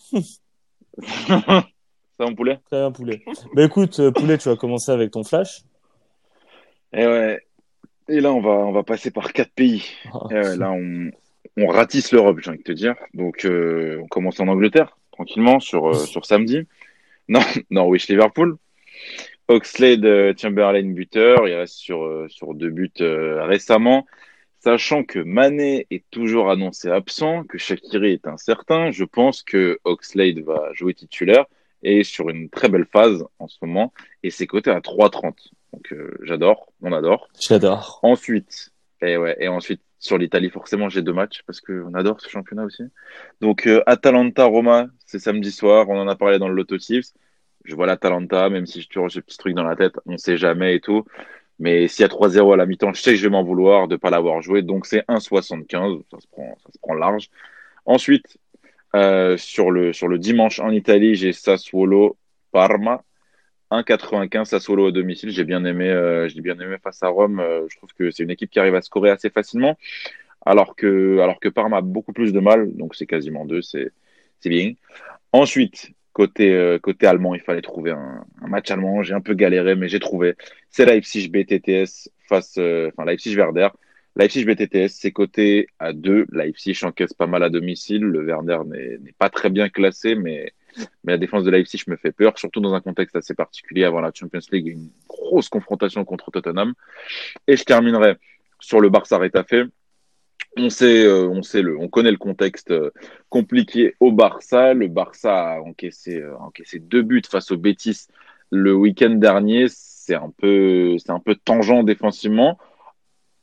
Ça va mon poulet Très bien poulet. bah écoute, euh, poulet, tu vas commencer avec ton flash. Et eh ouais. Et là, on va, on va passer par quatre pays. Oh, ouais, là, on, on ratisse l'Europe, j'ai envie de te dire. Donc, euh, on commence en Angleterre, tranquillement, sur, euh, sur samedi. Non, Norwich-Liverpool. Oxlade euh, Chamberlain buteur, il reste sur, euh, sur deux buts euh, récemment. Sachant que Mané est toujours annoncé absent, que Shakiri est incertain, je pense que Oxlade va jouer titulaire et sur une très belle phase en ce moment. Et c'est coté à 3,30. Donc j'adore, on adore. J'adore. Ensuite, et ouais, et ensuite sur l'Italie, forcément, j'ai deux matchs parce qu'on adore ce championnat aussi. Donc Atalanta-Roma, c'est samedi soir, on en a parlé dans le Lotto Tips je vois l'Atalanta, même si je toujours ce petit truc dans la tête, on sait jamais et tout. Mais s'il y a 3-0 à la mi-temps, je sais que je vais m'en vouloir de pas l'avoir joué. Donc c'est 1,75. Ça se prend, ça se prend large. Ensuite, euh, sur le, sur le dimanche en Italie, j'ai Sassuolo Parma. 1,95 Sassuolo à domicile. J'ai bien aimé, euh, j'ai bien aimé face à Rome. Euh, je trouve que c'est une équipe qui arrive à scorer assez facilement. Alors que, alors que Parma a beaucoup plus de mal. Donc c'est quasiment deux. C'est, c'est bien. Ensuite, Côté, euh, côté allemand, il fallait trouver un, match allemand. J'ai un peu galéré, mais j'ai trouvé. C'est Leipzig BTTS face, euh, enfin Leipzig Werder. Leipzig BTTS, c'est coté à 2. Leipzig encaisse pas mal à domicile. Le Werder n'est pas très bien classé, mais, mais la défense de Leipzig me fait peur, surtout dans un contexte assez particulier avant la Champions League, une grosse confrontation contre Tottenham. Et je terminerai sur le Barça Retafe on sait, euh, on sait le, on connaît le contexte euh, compliqué au Barça. Le Barça a encaissé, euh, encaissé deux buts face au Betis le week-end dernier. C'est un peu, c'est un peu tangent défensivement.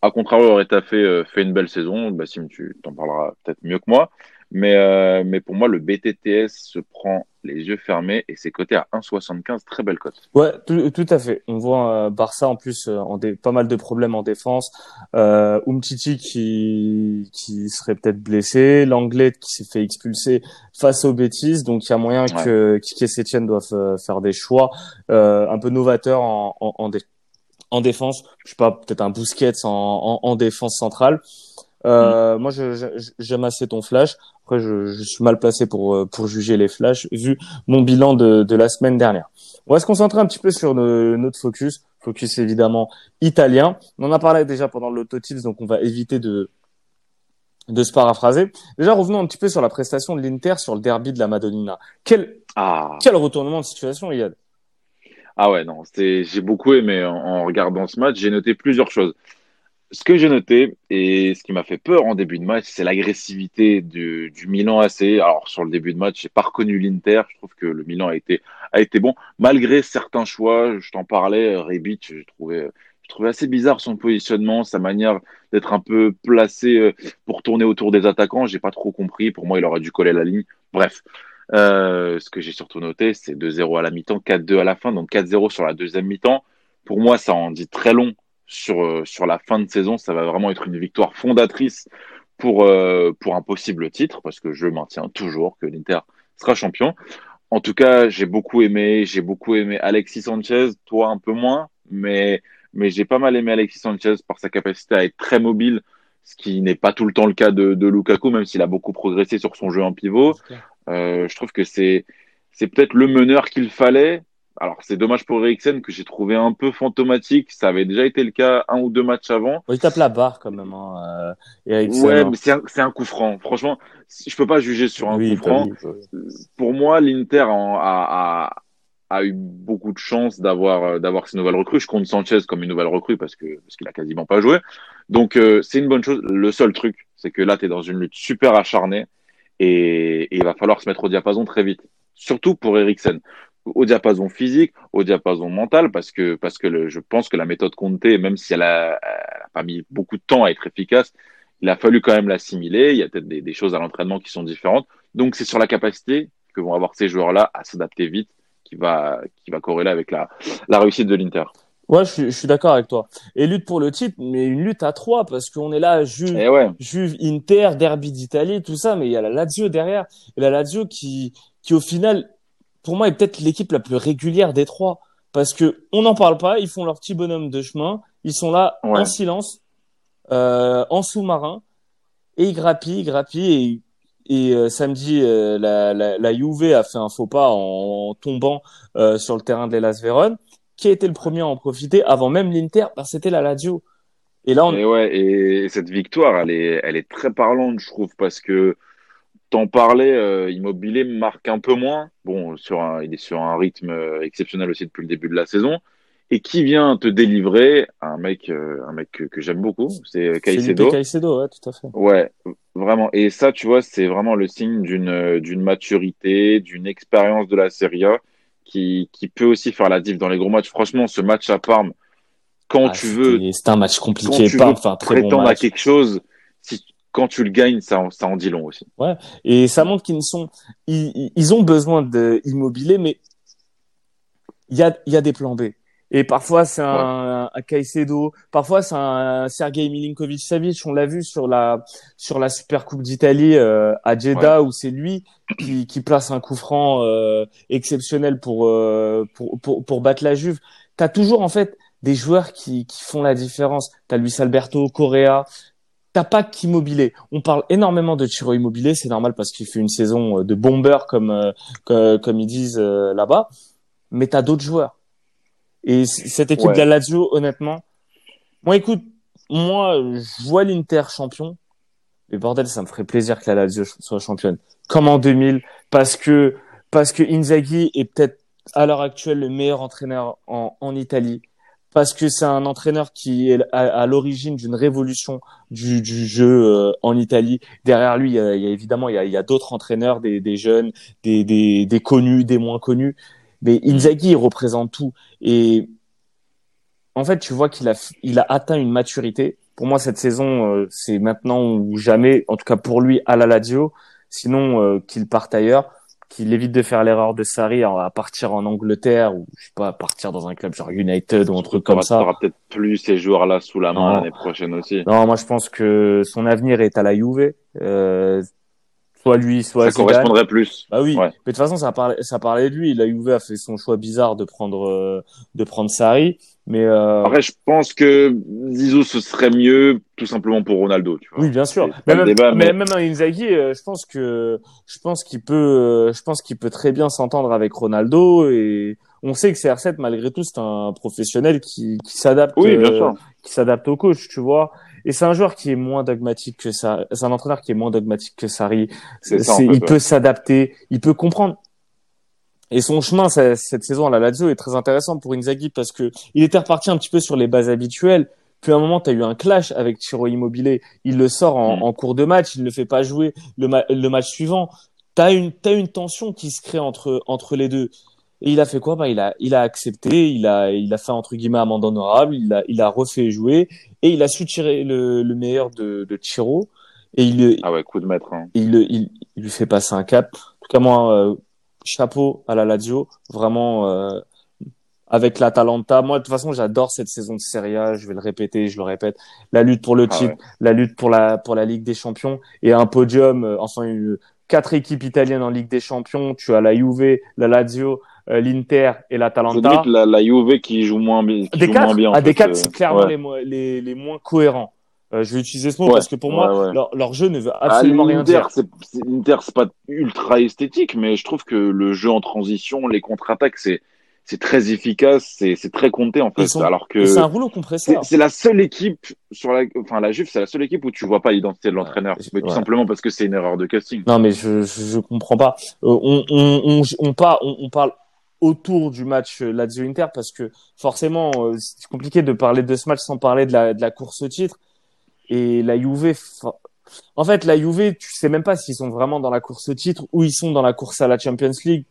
A contrario, aurait fait, fait une belle saison. Bassim, tu t'en parleras peut-être mieux que moi. Mais, mais pour moi, le BTTS se prend les yeux fermés et c'est coté à 1,75, très belle cote. Ouais, tout, tout, à fait. On voit euh, Barça en plus euh, en pas mal de problèmes en défense. Euh, Umtiti qui qui serait peut-être blessé, l'anglais qui s'est fait expulser face aux bêtises, donc il y a moyen que Kike Setien doive euh, faire des choix euh, un peu novateurs en, en, en, en défense. Je sais pas, peut-être un Busquets en, en, défense centrale. Euh, mm. Moi, j'aime assez ton flash. Après, je, je, suis mal placé pour euh, pour juger les flashs vu mon bilan de, de la semaine dernière. On va se concentrer un petit peu sur notre focus, focus évidemment italien. On en a parlé déjà pendant l'autotips, donc on va éviter de de se paraphraser. Déjà, revenons un petit peu sur la prestation de l'Inter sur le derby de la Madonnina. Quel ah. quel retournement de situation, Yad Ah ouais, non, j'ai beaucoup aimé en, en regardant ce match. J'ai noté plusieurs choses ce que j'ai noté et ce qui m'a fait peur en début de match, c'est l'agressivité du, Milan AC. Alors sur le début de match, j'ai pas reconnu l'Inter. Je trouve que le Milan a été a été bon malgré certains choix. Je t'en parlais, Rebic, je trouvais je trouvais assez bizarre son positionnement, sa manière d'être un peu placé euh, pour tourner autour des attaquants. J'ai pas trop compris. Pour moi, il aurait dû coller la ligne. Bref, euh, ce que j'ai surtout noté, c'est 2-0 à la mi-temps, 4-2 à la fin, donc 4-0 sur la deuxième mi-temps. Pour moi, ça en dit très long sur, euh, sur la fin de saison. Ça va vraiment être une victoire fondatrice pour, euh, pour un possible titre, parce que je maintiens toujours que l'Inter sera champion. En tout cas, j'ai beaucoup aimé, j'ai beaucoup aimé Alexis Sanchez, toi un peu moins, mais, mais j'ai pas mal aimé Alexis Sanchez par sa capacité à être très mobile, ce qui n'est pas tout le temps le cas de, de Lukaku, même s'il a beaucoup progressé sur son jeu en pivot. Euh, je trouve que c'est, c'est peut-être le meneur qu'il fallait, alors c'est dommage pour Eriksen que j'ai trouvé un peu fantomatique. Ça avait déjà été le cas un ou deux matchs avant. il tape la barre quand même, hein, euh, Eriksen. Ouais, hein. mais c'est un, un, coup franc. Franchement, je peux pas juger sur un coup franc. Pour moi, l'Inter a, a, a eu beaucoup de chance d'avoir euh, d'avoir ces nouvelles recrues. Je compte Sanchez comme une nouvelle recrue parce que parce qu'il a quasiment pas joué. Donc euh, c'est une bonne chose. Le seul truc, c'est que là tu es dans une lutte super acharnée et, et, il va falloir se mettre au diapason très vite. Surtout pour Eriksen. Au diapason physique, au diapason mental, parce que parce que le, je pense que la méthode comptée, même si elle a, elle a pas mis beaucoup de temps à être efficace, il a fallu quand même l'assimiler. Il y a peut-être des, des choses à l'entraînement qui sont différentes. Donc c'est sur la capacité que vont avoir ces joueurs-là à s'adapter vite qui va, qui va corréler avec la, la réussite de l'Inter. Ouais, je suis, je suis d'accord avec toi. Et lutte pour le titre, mais une lutte à trois, parce qu'on est là, Juve, ouais, Juve, Inter, Derby d'Italie, tout ça, mais il y a la Lazio derrière. Et la Lazio qui, qui au final, pour moi, est peut-être l'équipe la plus régulière des trois. Parce que on n'en parle pas, ils font leur petit bonhomme de chemin, ils sont là Ouais. en silence, euh, en sous-marin, et ils grappillent, ils grappillent, et, et euh, samedi, euh, la, la, la Juve a fait un faux pas en, en tombant euh, sur le terrain de l'Elas Vérone. Qui a été le premier à en profiter avant même l'Inter? Bah, C'était la Lazio. Et là, on, et ouais, et cette victoire, elle est, elle est très parlante, je trouve, parce que t'en parlais, euh, Immobilier marque un peu moins. Bon, sur un, il est sur un rythme euh, exceptionnel aussi depuis le début de la saison. Et qui vient te délivrer un mec, euh, un mec que, que j'aime beaucoup, c'est Caicedo. Felipe Caicedo, ouais, tout à fait. Ouais, vraiment. Et ça, tu vois, c'est vraiment le signe d'une d'une maturité, d'une expérience de la Serie A qui qui peut aussi faire la diff dans les gros matchs. Franchement, ce match à Parme, quand Ah, tu veux C'était un match quand compliqué, tu pas veux bon prétendre à quelque chose, si quand tu le gagnes, ça en, ça en dit long aussi. Et ça montre qu'ils ne sont, ils, ils- ont besoin de immobilier, mais il y a, il y a des plans B. Et parfois c'est un, un Caicedo, parfois c'est un Sergei Milinkovic-Savic. On l'a vu sur la sur la Super Coupe d'Italie euh, à Jeddah où c'est lui qui, qui place un coup franc euh, exceptionnel pour, euh, pour pour pour battre la Juve. T'as toujours en fait des joueurs qui qui font la différence. T'as Luis Alberto, Correa. T'as pas qu'Immobilier. On parle énormément de Chiro Immobilier, c'est normal parce qu'il fait une saison euh, de bomber comme euh, que- comme ils disent euh, là-bas. Mais t'as d'autres joueurs. Et cette équipe Ouais. de la Lazio, honnêtement, moi, écoute, moi, je vois l'Inter champion. Mais bordel, ça me ferait plaisir que la Lazio soit championne. Comme en 2000, parce que parce que Inzaghi est peut-être à l'heure actuelle le meilleur entraîneur en, en Italie. Parce que c'est un entraîneur qui est à, à l'origine d'une révolution du, du jeu euh, en Italie. Derrière lui, il y a, il y a évidemment il y a, a d'autres entraîneurs, des, des jeunes, des, des, des connus, des moins connus. Mais Inzaghi, il représente tout. Et en fait, tu vois qu'il a, il a atteint une maturité. Pour moi, cette saison, euh, c'est maintenant ou jamais, en tout cas pour lui, à la Lazio. Sinon, euh, qu'il parte ailleurs, qu'il évite de faire l'erreur de Sarri à à partir en Angleterre ou je sais pas, partir dans un club genre United ou un truc comme ça. T'auras peut-être plus ces joueurs-là sous la main l'année prochaine aussi. Non, moi je pense que son avenir est à la Juve. Euh, soit lui, soit ça Zidane. correspondrait plus. Bah oui, Ouais. mais de toute façon ça parlait, ça parlait de lui. La Juve a fait son choix bizarre de prendre euh, de prendre Sarri, mais euh, Après, je pense que Zizou ce serait mieux tout simplement pour Ronaldo. Tu vois. oui bien sûr. Mais même, débat, mais mais- même un Inzaghi, euh, je pense que je pense qu'il peut, euh, je pense qu'il peut très bien s'entendre avec Ronaldo et on sait que CR7 malgré tout c'est un professionnel qui qui s'adapte. Oui, bien euh, sûr. qui s'adapte au coach, tu vois. Et c'est un joueur qui est moins dogmatique que ça. C'est un entraîneur qui est moins dogmatique que Sarri. C'est il peut s'adapter, il peut comprendre. Et son chemin cette saison à la Lazio est très intéressant pour Inzaghi parce que il était reparti un petit peu sur les bases habituelles. Puis à un moment, tu as eu un clash avec Ciro Immobile. Il le sort en, Mm. en cours de match, il ne le fait pas jouer le, ma- le match suivant. Tu as une, t'as une tension qui se crée entre, entre les deux. Et il a fait quoi? Bah, il, a, il a accepté, il a, il a fait entre guillemets amende honorable, il a, il a refait jouer et il a su tirer le, le meilleur de, de Chiro. Et il, Ah ouais, coup de maître. hein. il, il, il lui fait passer un cap. En tout cas, moi, euh, chapeau à la Lazio, vraiment euh, avec l'Atalanta. Moi, de toute façon, j'adore cette saison de Serie A. Je vais le répéter, je le répète. La lutte pour le Ah titre, ouais. la lutte pour la pour la Ligue des Champions et un podium. euh, enfin, une, quatre équipes italiennes en Ligue des Champions. Tu as la Juve, la Lazio, euh, l'Inter et C'est l'Atalanta. la, la Juve qui joue moins bien. Qui Des joue quatre, moins bien, en ah, des fait, quatre, euh, c'est clairement ouais. les, les les moins cohérents. Euh, je vais utiliser ce mot Ouais, parce que pour moi, ouais, leur, leur jeu ne veut Ah, absolument rien dire. c'est, c'est- pas ultra esthétique, mais je trouve que le jeu en transition, les contre-attaques, c'est, c'est très efficace, c'est, c'est très compté, en fait. Sont- Alors que C'est un rouleau compresseur. c'est la seule équipe sur la, enfin, la Juve, c'est la seule équipe où tu vois pas l'identité de l'entraîneur. Ouais, tout ouais. simplement parce que c'est une erreur de casting. Non, mais je, je, je comprends pas. Euh, on, on, on, on, parle, on, on parle autour du match Lazio Inter parce que forcément c'est compliqué de parler de ce match sans parler de la, de la course au titre et la Juve en fait la Juve tu sais même pas s'ils sont vraiment dans la course au titre ou ils sont dans la course à la Champions League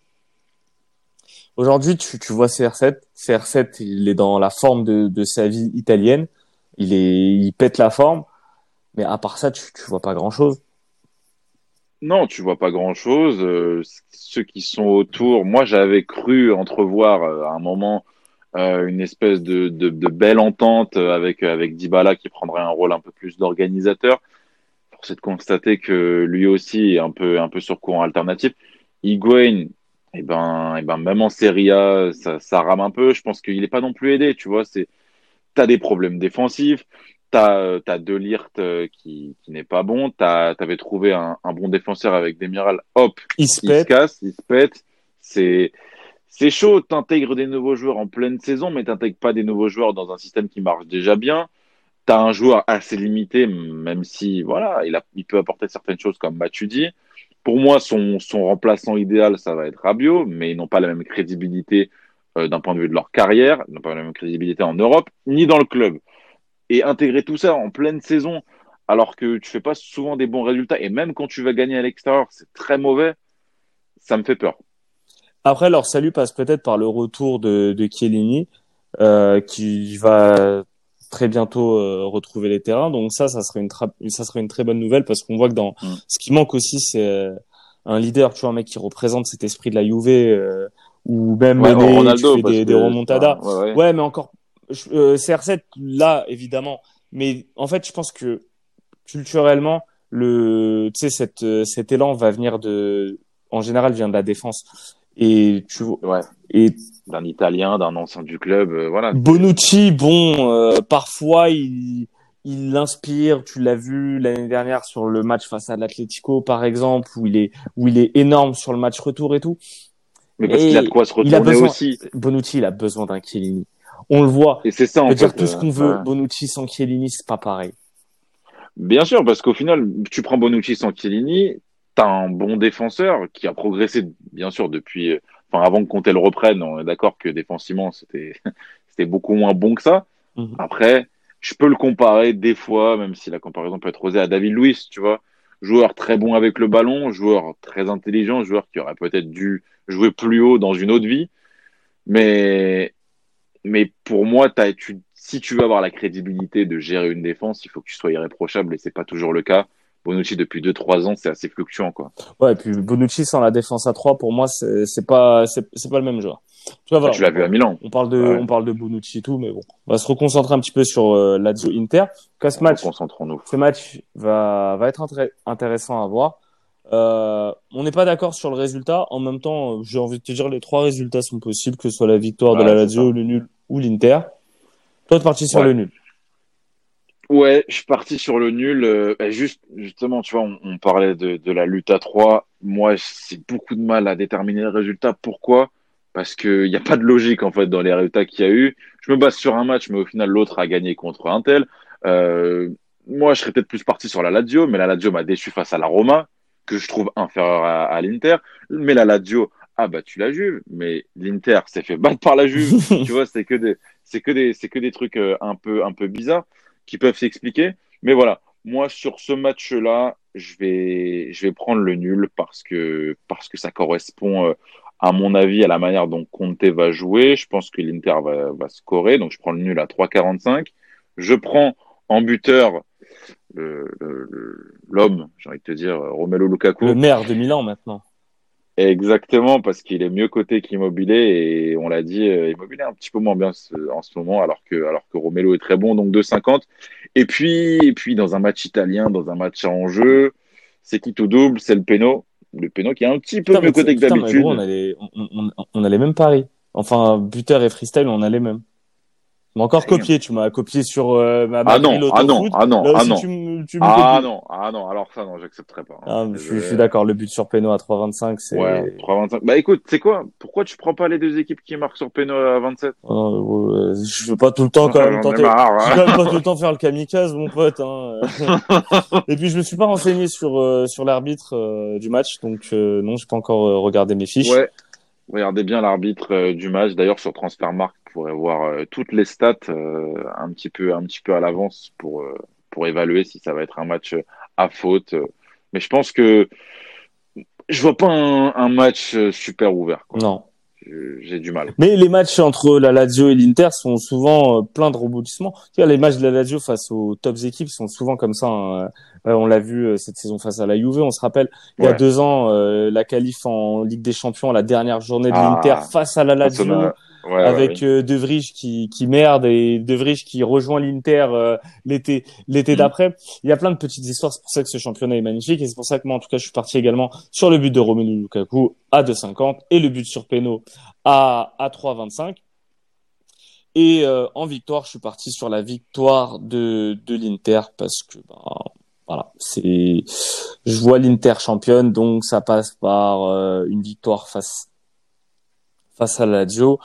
Aujourd'hui, tu, vois CR7. CR7, il est dans la forme de, de sa vie italienne. Il est, il pète la forme. Mais à part ça, tu, tu vois pas grand chose. Non, tu vois pas grand chose. Euh, ceux qui sont autour, moi, j'avais cru entrevoir euh, à un moment euh, une espèce de, de, de, belle entente avec avec Dybala qui prendrait un rôle un peu plus d'organisateur. Force de constater que lui aussi est un peu un peu sur courant alternatif. Higuain, eh ben, eh ben même en Serie A, ça, ça rame un peu. Je pense qu'il n'est pas non plus aidé, tu vois. C'est, t'as des problèmes défensifs, t'as, t'as Delirte euh, qui, qui n'est pas bon, t'avais trouvé un, un bon défenseur avec Demiral, hop, il se, il se casse, il se pète. C'est, c'est chaud. T'intègres des nouveaux joueurs en pleine saison, mais t'intègres pas des nouveaux joueurs dans un système qui marche déjà bien. T'as un joueur assez limité, même si voilà, il, peut apporter certaines choses comme Matuidi. Pour moi, son, son remplaçant idéal, ça va être Rabiot, mais ils n'ont pas la même crédibilité euh, d'un point de vue de leur carrière, ils n'ont pas la même crédibilité en Europe, ni dans le club. Et intégrer tout ça en pleine saison, alors que tu fais pas souvent des bons résultats, et même quand tu vas gagner à l'extérieur, c'est très mauvais, ça me fait peur. Après, leur salut passe peut-être par le retour de, de Chiellini, euh, qui va très bientôt euh, retrouver les terrains. Donc ça, ça serait une ça serait une très bonne nouvelle parce qu'on voit que dans mm. ce qui manque aussi, c'est euh, un leader, tu vois, un mec qui représente cet esprit de la Juve euh, ou même Ronaldo, des, des remontadas. Ouais, mais encore CR7 là évidemment. Mais en fait, je pense que culturellement, le tu sais cet cet élan va venir de en général vient de la défense et tu ouais. et d'un Italien, d'un ancien du club, euh, voilà. Bonucci, bon, euh, parfois il il l'inspire. Tu l'as vu l'année dernière sur le match face à l'Atlético, par exemple, où il est où il est énorme sur le match retour et tout. Mais parce qu'il a de quoi se retourner besoin, aussi. Bonucci, il a besoin d'un Chiellini. On le voit. Et c'est ça. On peut dire tout ce qu'on veut. Bonucci sans Chiellini, c'est pas pareil. Bien sûr, parce qu'au final, tu prends Bonucci sans Chiellini, t'as un bon défenseur qui a progressé, bien sûr, depuis enfin avant que Conte le reprenne, on est d'accord que défensivement c'était c'était beaucoup moins bon que ça. Mhm. Après, je peux le comparer des fois, même si la comparaison peut être osée à David Luiz, tu vois, joueur très bon avec le ballon, joueur très intelligent, joueur qui aurait peut-être dû jouer plus haut dans une autre vie, mais mais pour moi, as, tu, si tu veux avoir la crédibilité de gérer une défense, il faut que tu sois irréprochable et c'est pas toujours le cas. Bonucci depuis 2-3 ans, c'est assez fluctuant, quoi. Ouais, et puis Bonucci sans la défense à 3, pour moi, c'est pas, c'est pas le même joueur. Tu, vois, tu l'as vu à Milan. On parle de, on parle de Bonucci et tout, mais bon. On va se reconcentrer un petit peu sur euh, Lazio Inter. Ce match, concentrons-nous. Ce match va, va être intéressant à voir. Euh, on n'est pas d'accord sur le résultat. En même temps, j'ai envie de te dire, les trois résultats sont possibles, que ce soit la victoire de la Lazio, le nul ou l'Inter. Toi, tu parti sur le nul. Ouais, je suis parti sur le nul. Euh, juste, justement, tu vois, on, parlait de, de, la lutte à 3. Moi, j'ai beaucoup de mal à déterminer le résultat. Pourquoi? Parce qu'il n'y a pas de logique, en fait, dans les résultats qu'il y a eu. Je me base sur un match, mais au final, l'autre a gagné contre un tel. Euh, moi, je serais peut-être plus parti sur la Lazio, mais la Lazio m'a déçu face à la Roma, que je trouve inférieure à, à l'Inter. Mais la Lazio a battu la Juve, mais l'Inter s'est fait battre par la Juve. tu vois, c'est que des, c'est que des, c'est que des trucs euh, un peu, un peu bizarres qui peuvent s'expliquer. Mais voilà, moi sur ce match-là, je vais, je vais prendre le nul parce que, parce que ça correspond, euh, à mon avis, à la manière dont Conte va jouer. Je pense que l'Inter va, va scorer, donc je prends le nul à 3,45. Je prends en buteur l'homme, j'ai envie de te dire, Romelu Lukaku. Le maire de Milan maintenant. Exactement, parce qu'il est mieux coté qu'Immobilier et on l'a dit, euh, Immobilier un petit peu moins bien en ce moment, alors que alors que Romelo est très bon, donc 2,50. Et puis et puis dans un match italien, dans un match en jeu, c'est qui tout double, c'est le Peno, le Peno qui est un petit peu mieux coté que d'habitude. On, on, on, on a les mêmes paris. Enfin, buteur et freestyle, on a les mêmes m'as encore copié, tu m'as copié sur euh, ma ah non, ah non, ah non, ah non, tu tu ah non, ah non, alors ça non, j'accepterai pas. Hein. Ah, je, suis d'accord, le but sur Peno à 3,25, c'est. Ouais, 3,25. Bah écoute, c'est quoi? Pourquoi tu prends pas les deux équipes qui marquent sur Peno à 27 euh, Je veux pas tout le temps quand même tenter. Je veux pas tout le temps faire le kamikaze, mon pote. Hein. Et puis je me suis pas renseigné sur euh, sur l'arbitre euh, du match, donc non, j'ai pas encore regardé mes fiches. Ouais. regardez bien l'arbitre euh, du match. D'ailleurs, sur Transfermarkt, pourrez voir euh, toutes les stats euh, un petit peu, un petit peu à l'avance pour pour évaluer si ça va être un match à faute. Mais je pense que je vois pas un, un match super ouvert. Quoi. Non j'ai du mal. Mais les matchs entre la Lazio et l'Inter sont souvent euh, pleins de rebondissements. Les matchs de la Lazio face aux tops équipes sont souvent comme ça. Hein. Euh, on l'a vu euh, cette saison face à la Juve. On se rappelle, il y a deux ans, la qualif en Ligue des Champions, la dernière journée de ah. l'Inter face à la Lazio avec euh, De Vrij qui, qui merde et De Vrij qui rejoint l'Inter euh, l'été l'été mm. d'après. Il y a plein de petites histoires, c'est pour ça que ce championnat est magnifique et c'est pour ça que moi en tout cas je suis parti également sur le but de Romelu Lukaku à 2,50 et le but sur Peno à à 3,25. Et euh, en victoire, je suis parti sur la victoire de de l'Inter parce que ben, voilà, c'est je vois l'Inter championne donc ça passe par une victoire face face à la Lazio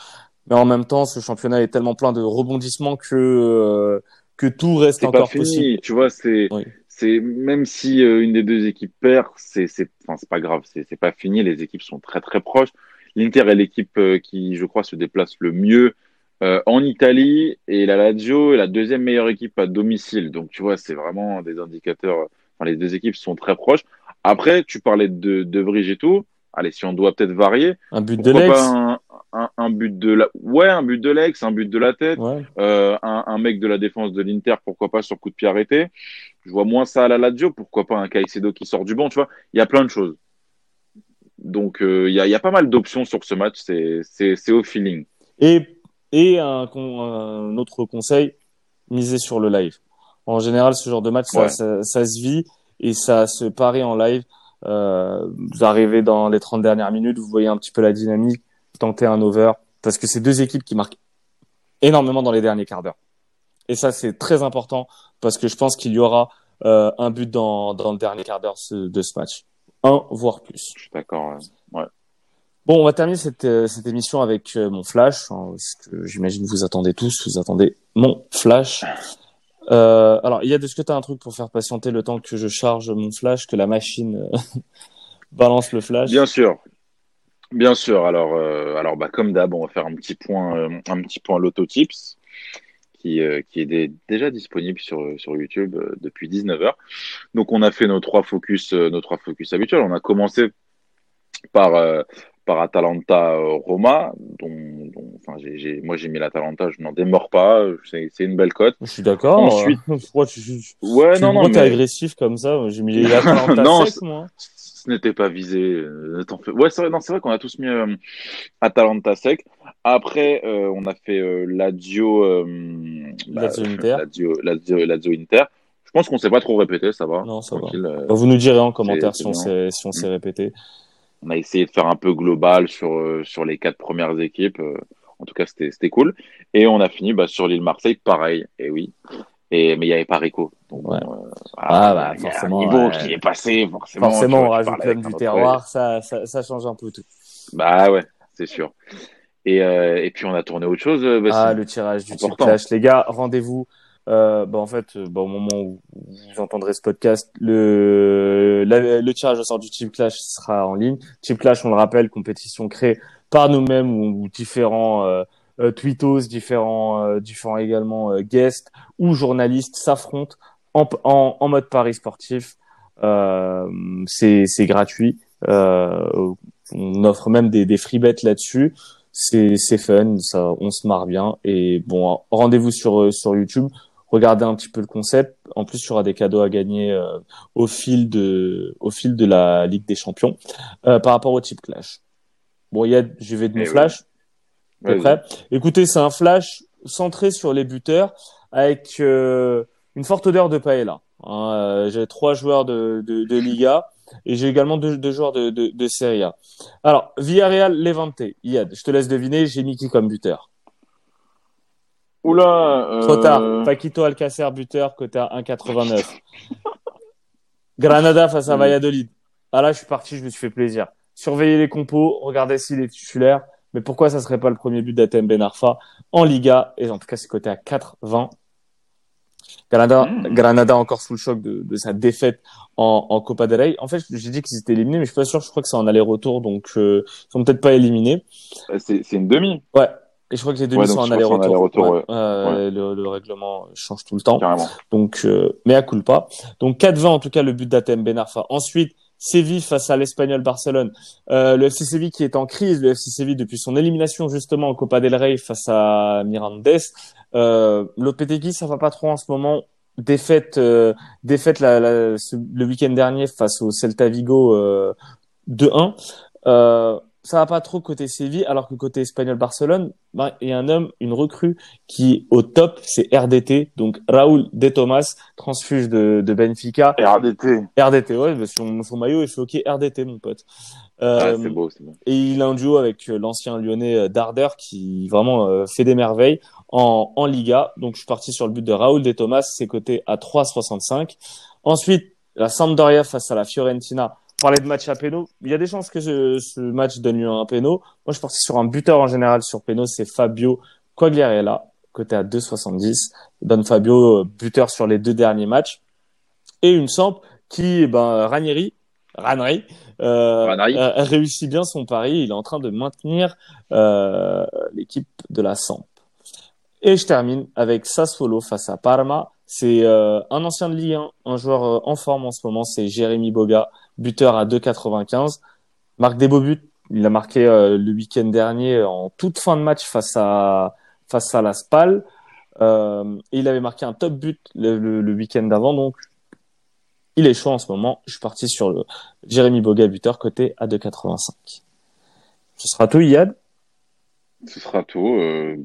mais en même temps, ce championnat est tellement plein de rebondissements que euh, que tout reste encore pas fini, possible. Tu vois, c'est c'est même si euh, une des deux équipes perd, c'est c'est enfin c'est pas grave, c'est c'est pas fini. Les équipes sont très très proches. L'Inter est l'équipe euh, qui, je crois, se déplace le mieux en Italie et la Lazio est la deuxième meilleure équipe à domicile. Donc tu vois, c'est vraiment des indicateurs. Enfin, les deux équipes sont très proches. Après, tu parlais de de Brigitte et tout. Allez, si on doit peut-être varier, un but de l'ex un, un, but de la, ouais, un but de l'ex, un but de la tête, euh, un, un, mec de la défense de l'Inter, pourquoi pas sur coup de pied arrêté. Je vois moins ça à la Lazio, pourquoi pas un Caicedo qui sort du banc, tu vois. Il y a plein de choses. Donc euh, il y, a, y, a, pas mal d'options sur ce match, c'est au feeling. Et, et un, un, autre conseil, miser sur le live. En général, ce genre de match, ça, ça, ça, se vit et ça se parie en live. Euh, vous arrivez dans les 30 dernières minutes, vous voyez un petit peu la dynamique tenter un over parce que c'est deux équipes qui marquent énormément dans les derniers quarts d'heure. Et ça, c'est très important parce que je pense qu'il y aura euh, un but dans, dans le dernier quart d'heure de ce match. Un, voire plus. Je suis d'accord. Ouais. Bon, on va terminer cette, euh, cette émission avec euh, mon flash. Hein, que j'imagine vous attendez tous. Vous attendez mon flash. Euh, alors, il y a de ce que tu as un truc pour faire patienter le temps que je charge mon flash, que la machine balance le flash? Bien sûr. Bien sûr. Alors, euh, alors bah, comme d'hab, on va faire un petit point, euh, un petit point l'autotips qui, euh, qui est déjà disponible sur, sur YouTube depuis 19h. Donc, on a fait nos trois focus, nos trois focus habituels. On a commencé par, par Atalanta Roma, dont, dont enfin, j'ai, moi j'ai mis l'Atalanta, je n'en démords pas, c'est, une belle cote. Je suis d'accord. Ensuite, pourquoi tu, ouais, non, non, mais... agressif comme ça J'ai mis l'Atalanta non, sec, moi ce n'était pas visé. Euh, ouais, c'est vrai, qu'on a tous mis euh, Atalanta sec. Après, euh, on a fait euh, Lazio, euh, Lazio Inter. Lazio, Lazio, Lazio Inter. Je pense qu'on s'est pas trop répété, ça va. Non, ça va. Bah, vous nous direz en commentaire si on s'est si mm. répété. On a essayé de faire un peu global sur sur les quatre premières équipes. En tout cas, c'était c'était cool. Et on a fini bah, sur l'île Marseille, pareil. Et oui. Et, mais il n'y avait pas Rico. Donc, ouais. euh, ah, bah, forcément. Y a un niveau qui est passé, forcément. Forcément, on rajoute même du terroir, ça, ça, ça, change un peu tout. Bah ouais, c'est sûr. Et, euh, et puis on a tourné autre chose. Bah, ah, le tirage du Team Clash. Les gars, rendez-vous. Euh, bah en fait, bah, au moment où vous entendrez ce podcast, le, le tirage au sort du Team Clash sera en ligne. Team Clash, on le rappelle, compétition créée par nous-mêmes ou, différents euh, euh, tweetos, différents, euh, différents également euh, guests ou journalistes s'affrontent en, en, en, mode paris sportif. c'est gratuit. on offre même des, des free bets là-dessus. C'est fun, ça, on se marre bien. Et bon, rendez-vous sur, sur YouTube regardez un petit peu le concept. En plus, il y aura des cadeaux à gagner euh, au fil de au fil de la Ligue des Champions euh, par rapport au type clash. Bon, il y a, je vais de mon Écoutez, c'est un flash centré sur les buteurs avec euh, une forte odeur de paella. Hein. Euh, j'ai trois joueurs de, de, de Liga et j'ai également deux, deux, joueurs de, de, de Serie A. Alors, Villarreal, Levante, Yad, je te laisse deviner, j'ai mis qui comme buteur? Oula euh... Trop tard, Paquito Alcacer, buteur, côté à 1,89. Granada face à mm. Valladolid. Ah là, je suis parti, je me suis fait plaisir. Surveillez les compos, regardez s'il est titulaire. Mais pourquoi ça serait pas le premier but d'Atem Ben Arfa en Liga Et en tout cas, c'est coté à 4-20. Granada, Mm. Granada encore sous le choc de, de sa défaite en, en Copa del Rey. En fait, j'ai dit qu'ils étaient éliminés, mais je suis pas sûr. Je crois que c'est en aller-retour, donc euh, ils sont peut-être pas éliminés. Euh, C'est c'est une demi, Ouais. Et je crois que les demi Ouais, sont en je crois que c'est en aller-retour. aller-retour, Euh, Le, le règlement change tout le temps. carrément. Donc, euh, mais à culpa. Donc 4-20 en tout cas le but d'Atem Benarfa. Ensuite, Séville face à l'Espagnol Barcelone. Euh, le FC Séville qui est en crise, le FC Séville depuis son élimination justement en Copa del Rey face à Mirandes. Euh, Lopetegui, ça va pas trop en ce moment. Défaite, euh, défaite la, la- le week-end dernier face au Celta Vigo euh, 2-1. Ça va pas trop côté Séville, alors que côté espagnol Barcelone, ben, il y a un homme, une recrue qui au top, c'est RDT, donc Raúl De Thomas, transfuge de, de Benfica. RDT. RDT, ouais, son, son maillot est OK RDT, mon pote. Euh, Ah, c'est beau, c'est beau. et il a un duo avec euh, l'ancien lyonnais euh, Darder qui vraiment euh, fait des merveilles en, en Liga. Donc je suis parti sur le but de Raúl De Thomas, c'est coté à 3,65. Ensuite, la Sampdoria face à la Fiorentina. On parlait de match à péno. Il y a des chances que ce, ce match donne lieu à un péno. Moi, je parti sur un buteur en général sur péno, c'est Fabio Quagliarella, coté à 2,70. Donne Fabio euh, buteur sur les deux derniers matchs. Et une sample qui, eh ben, Ranieri, euh, Ranry. euh, réussit bien son pari. Il est en train de maintenir euh, l'équipe de la Samp. Et je termine avec Sassuolo face à Parma. C'est euh, un ancien de Ligue 1, un joueur euh, en forme en ce moment, c'est Jérémy Boga, buteur à 2,95. Marque des beaux buts. Il a marqué euh, le week-end dernier en toute fin de match face à face à la Spal. Il avait marqué un top but le, week-end d'avant, donc il est chaud en ce moment. Je suis parti sur le Jérémy Boga, buteur, côté à 2,85. Ce sera tout, Yad. Ce sera tout.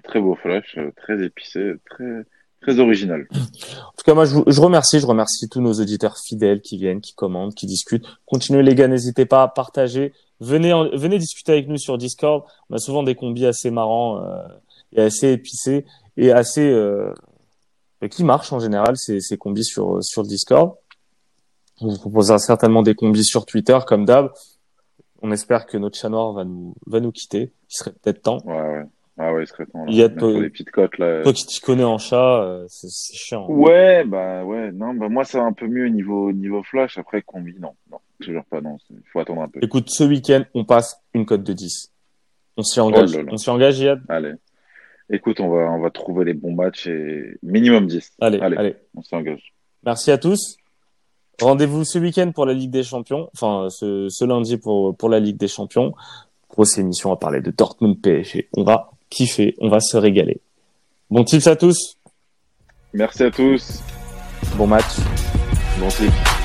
très beau flash, très épicé, très, très original. En tout cas, moi, je, je remercie, je remercie tous nos auditeurs fidèles qui viennent, qui commandent, qui discutent. Continuez, les gars, n'hésitez pas à partager. Venez, en- venez discuter avec nous sur Discord. On a souvent des combis assez marrants euh, et assez épicés et assez euh, qui marchent en général ces, ces combis sur sur le Discord. On vous proposera certainement des combis sur Twitter, comme d'hab. On espère que notre chat noir va nous va nous quitter. Il serait peut-être temps. Ouais, ouais. Ah ouais, temps. Là. Il y a sur les petites cotes, là. Toi qui t'y connais en chat, euh, c'est c'est chiant. Ouais, bah ouais, non, bah moi ça va un peu mieux niveau niveau flash. Après combi, non, non, toujours pas, non. Il faut attendre un peu. Écoute, ce week-end, on passe une cote de 10. On s'y engage. Oh là là. On s'y engage, Yad Allez. Écoute, on va on va trouver les bons matchs et minimum 10. allez, allez, Allez. On s'engage. Merci à tous. Rendez-vous ce week-end pour la Ligue des Champions. Enfin, ce, ce lundi pour, pour la Ligue des Champions. Grosse émission à parler de Dortmund PSG. On va kiffer, on va se régaler. Bon tips à tous. Merci à tous. Bon match. Bon clic.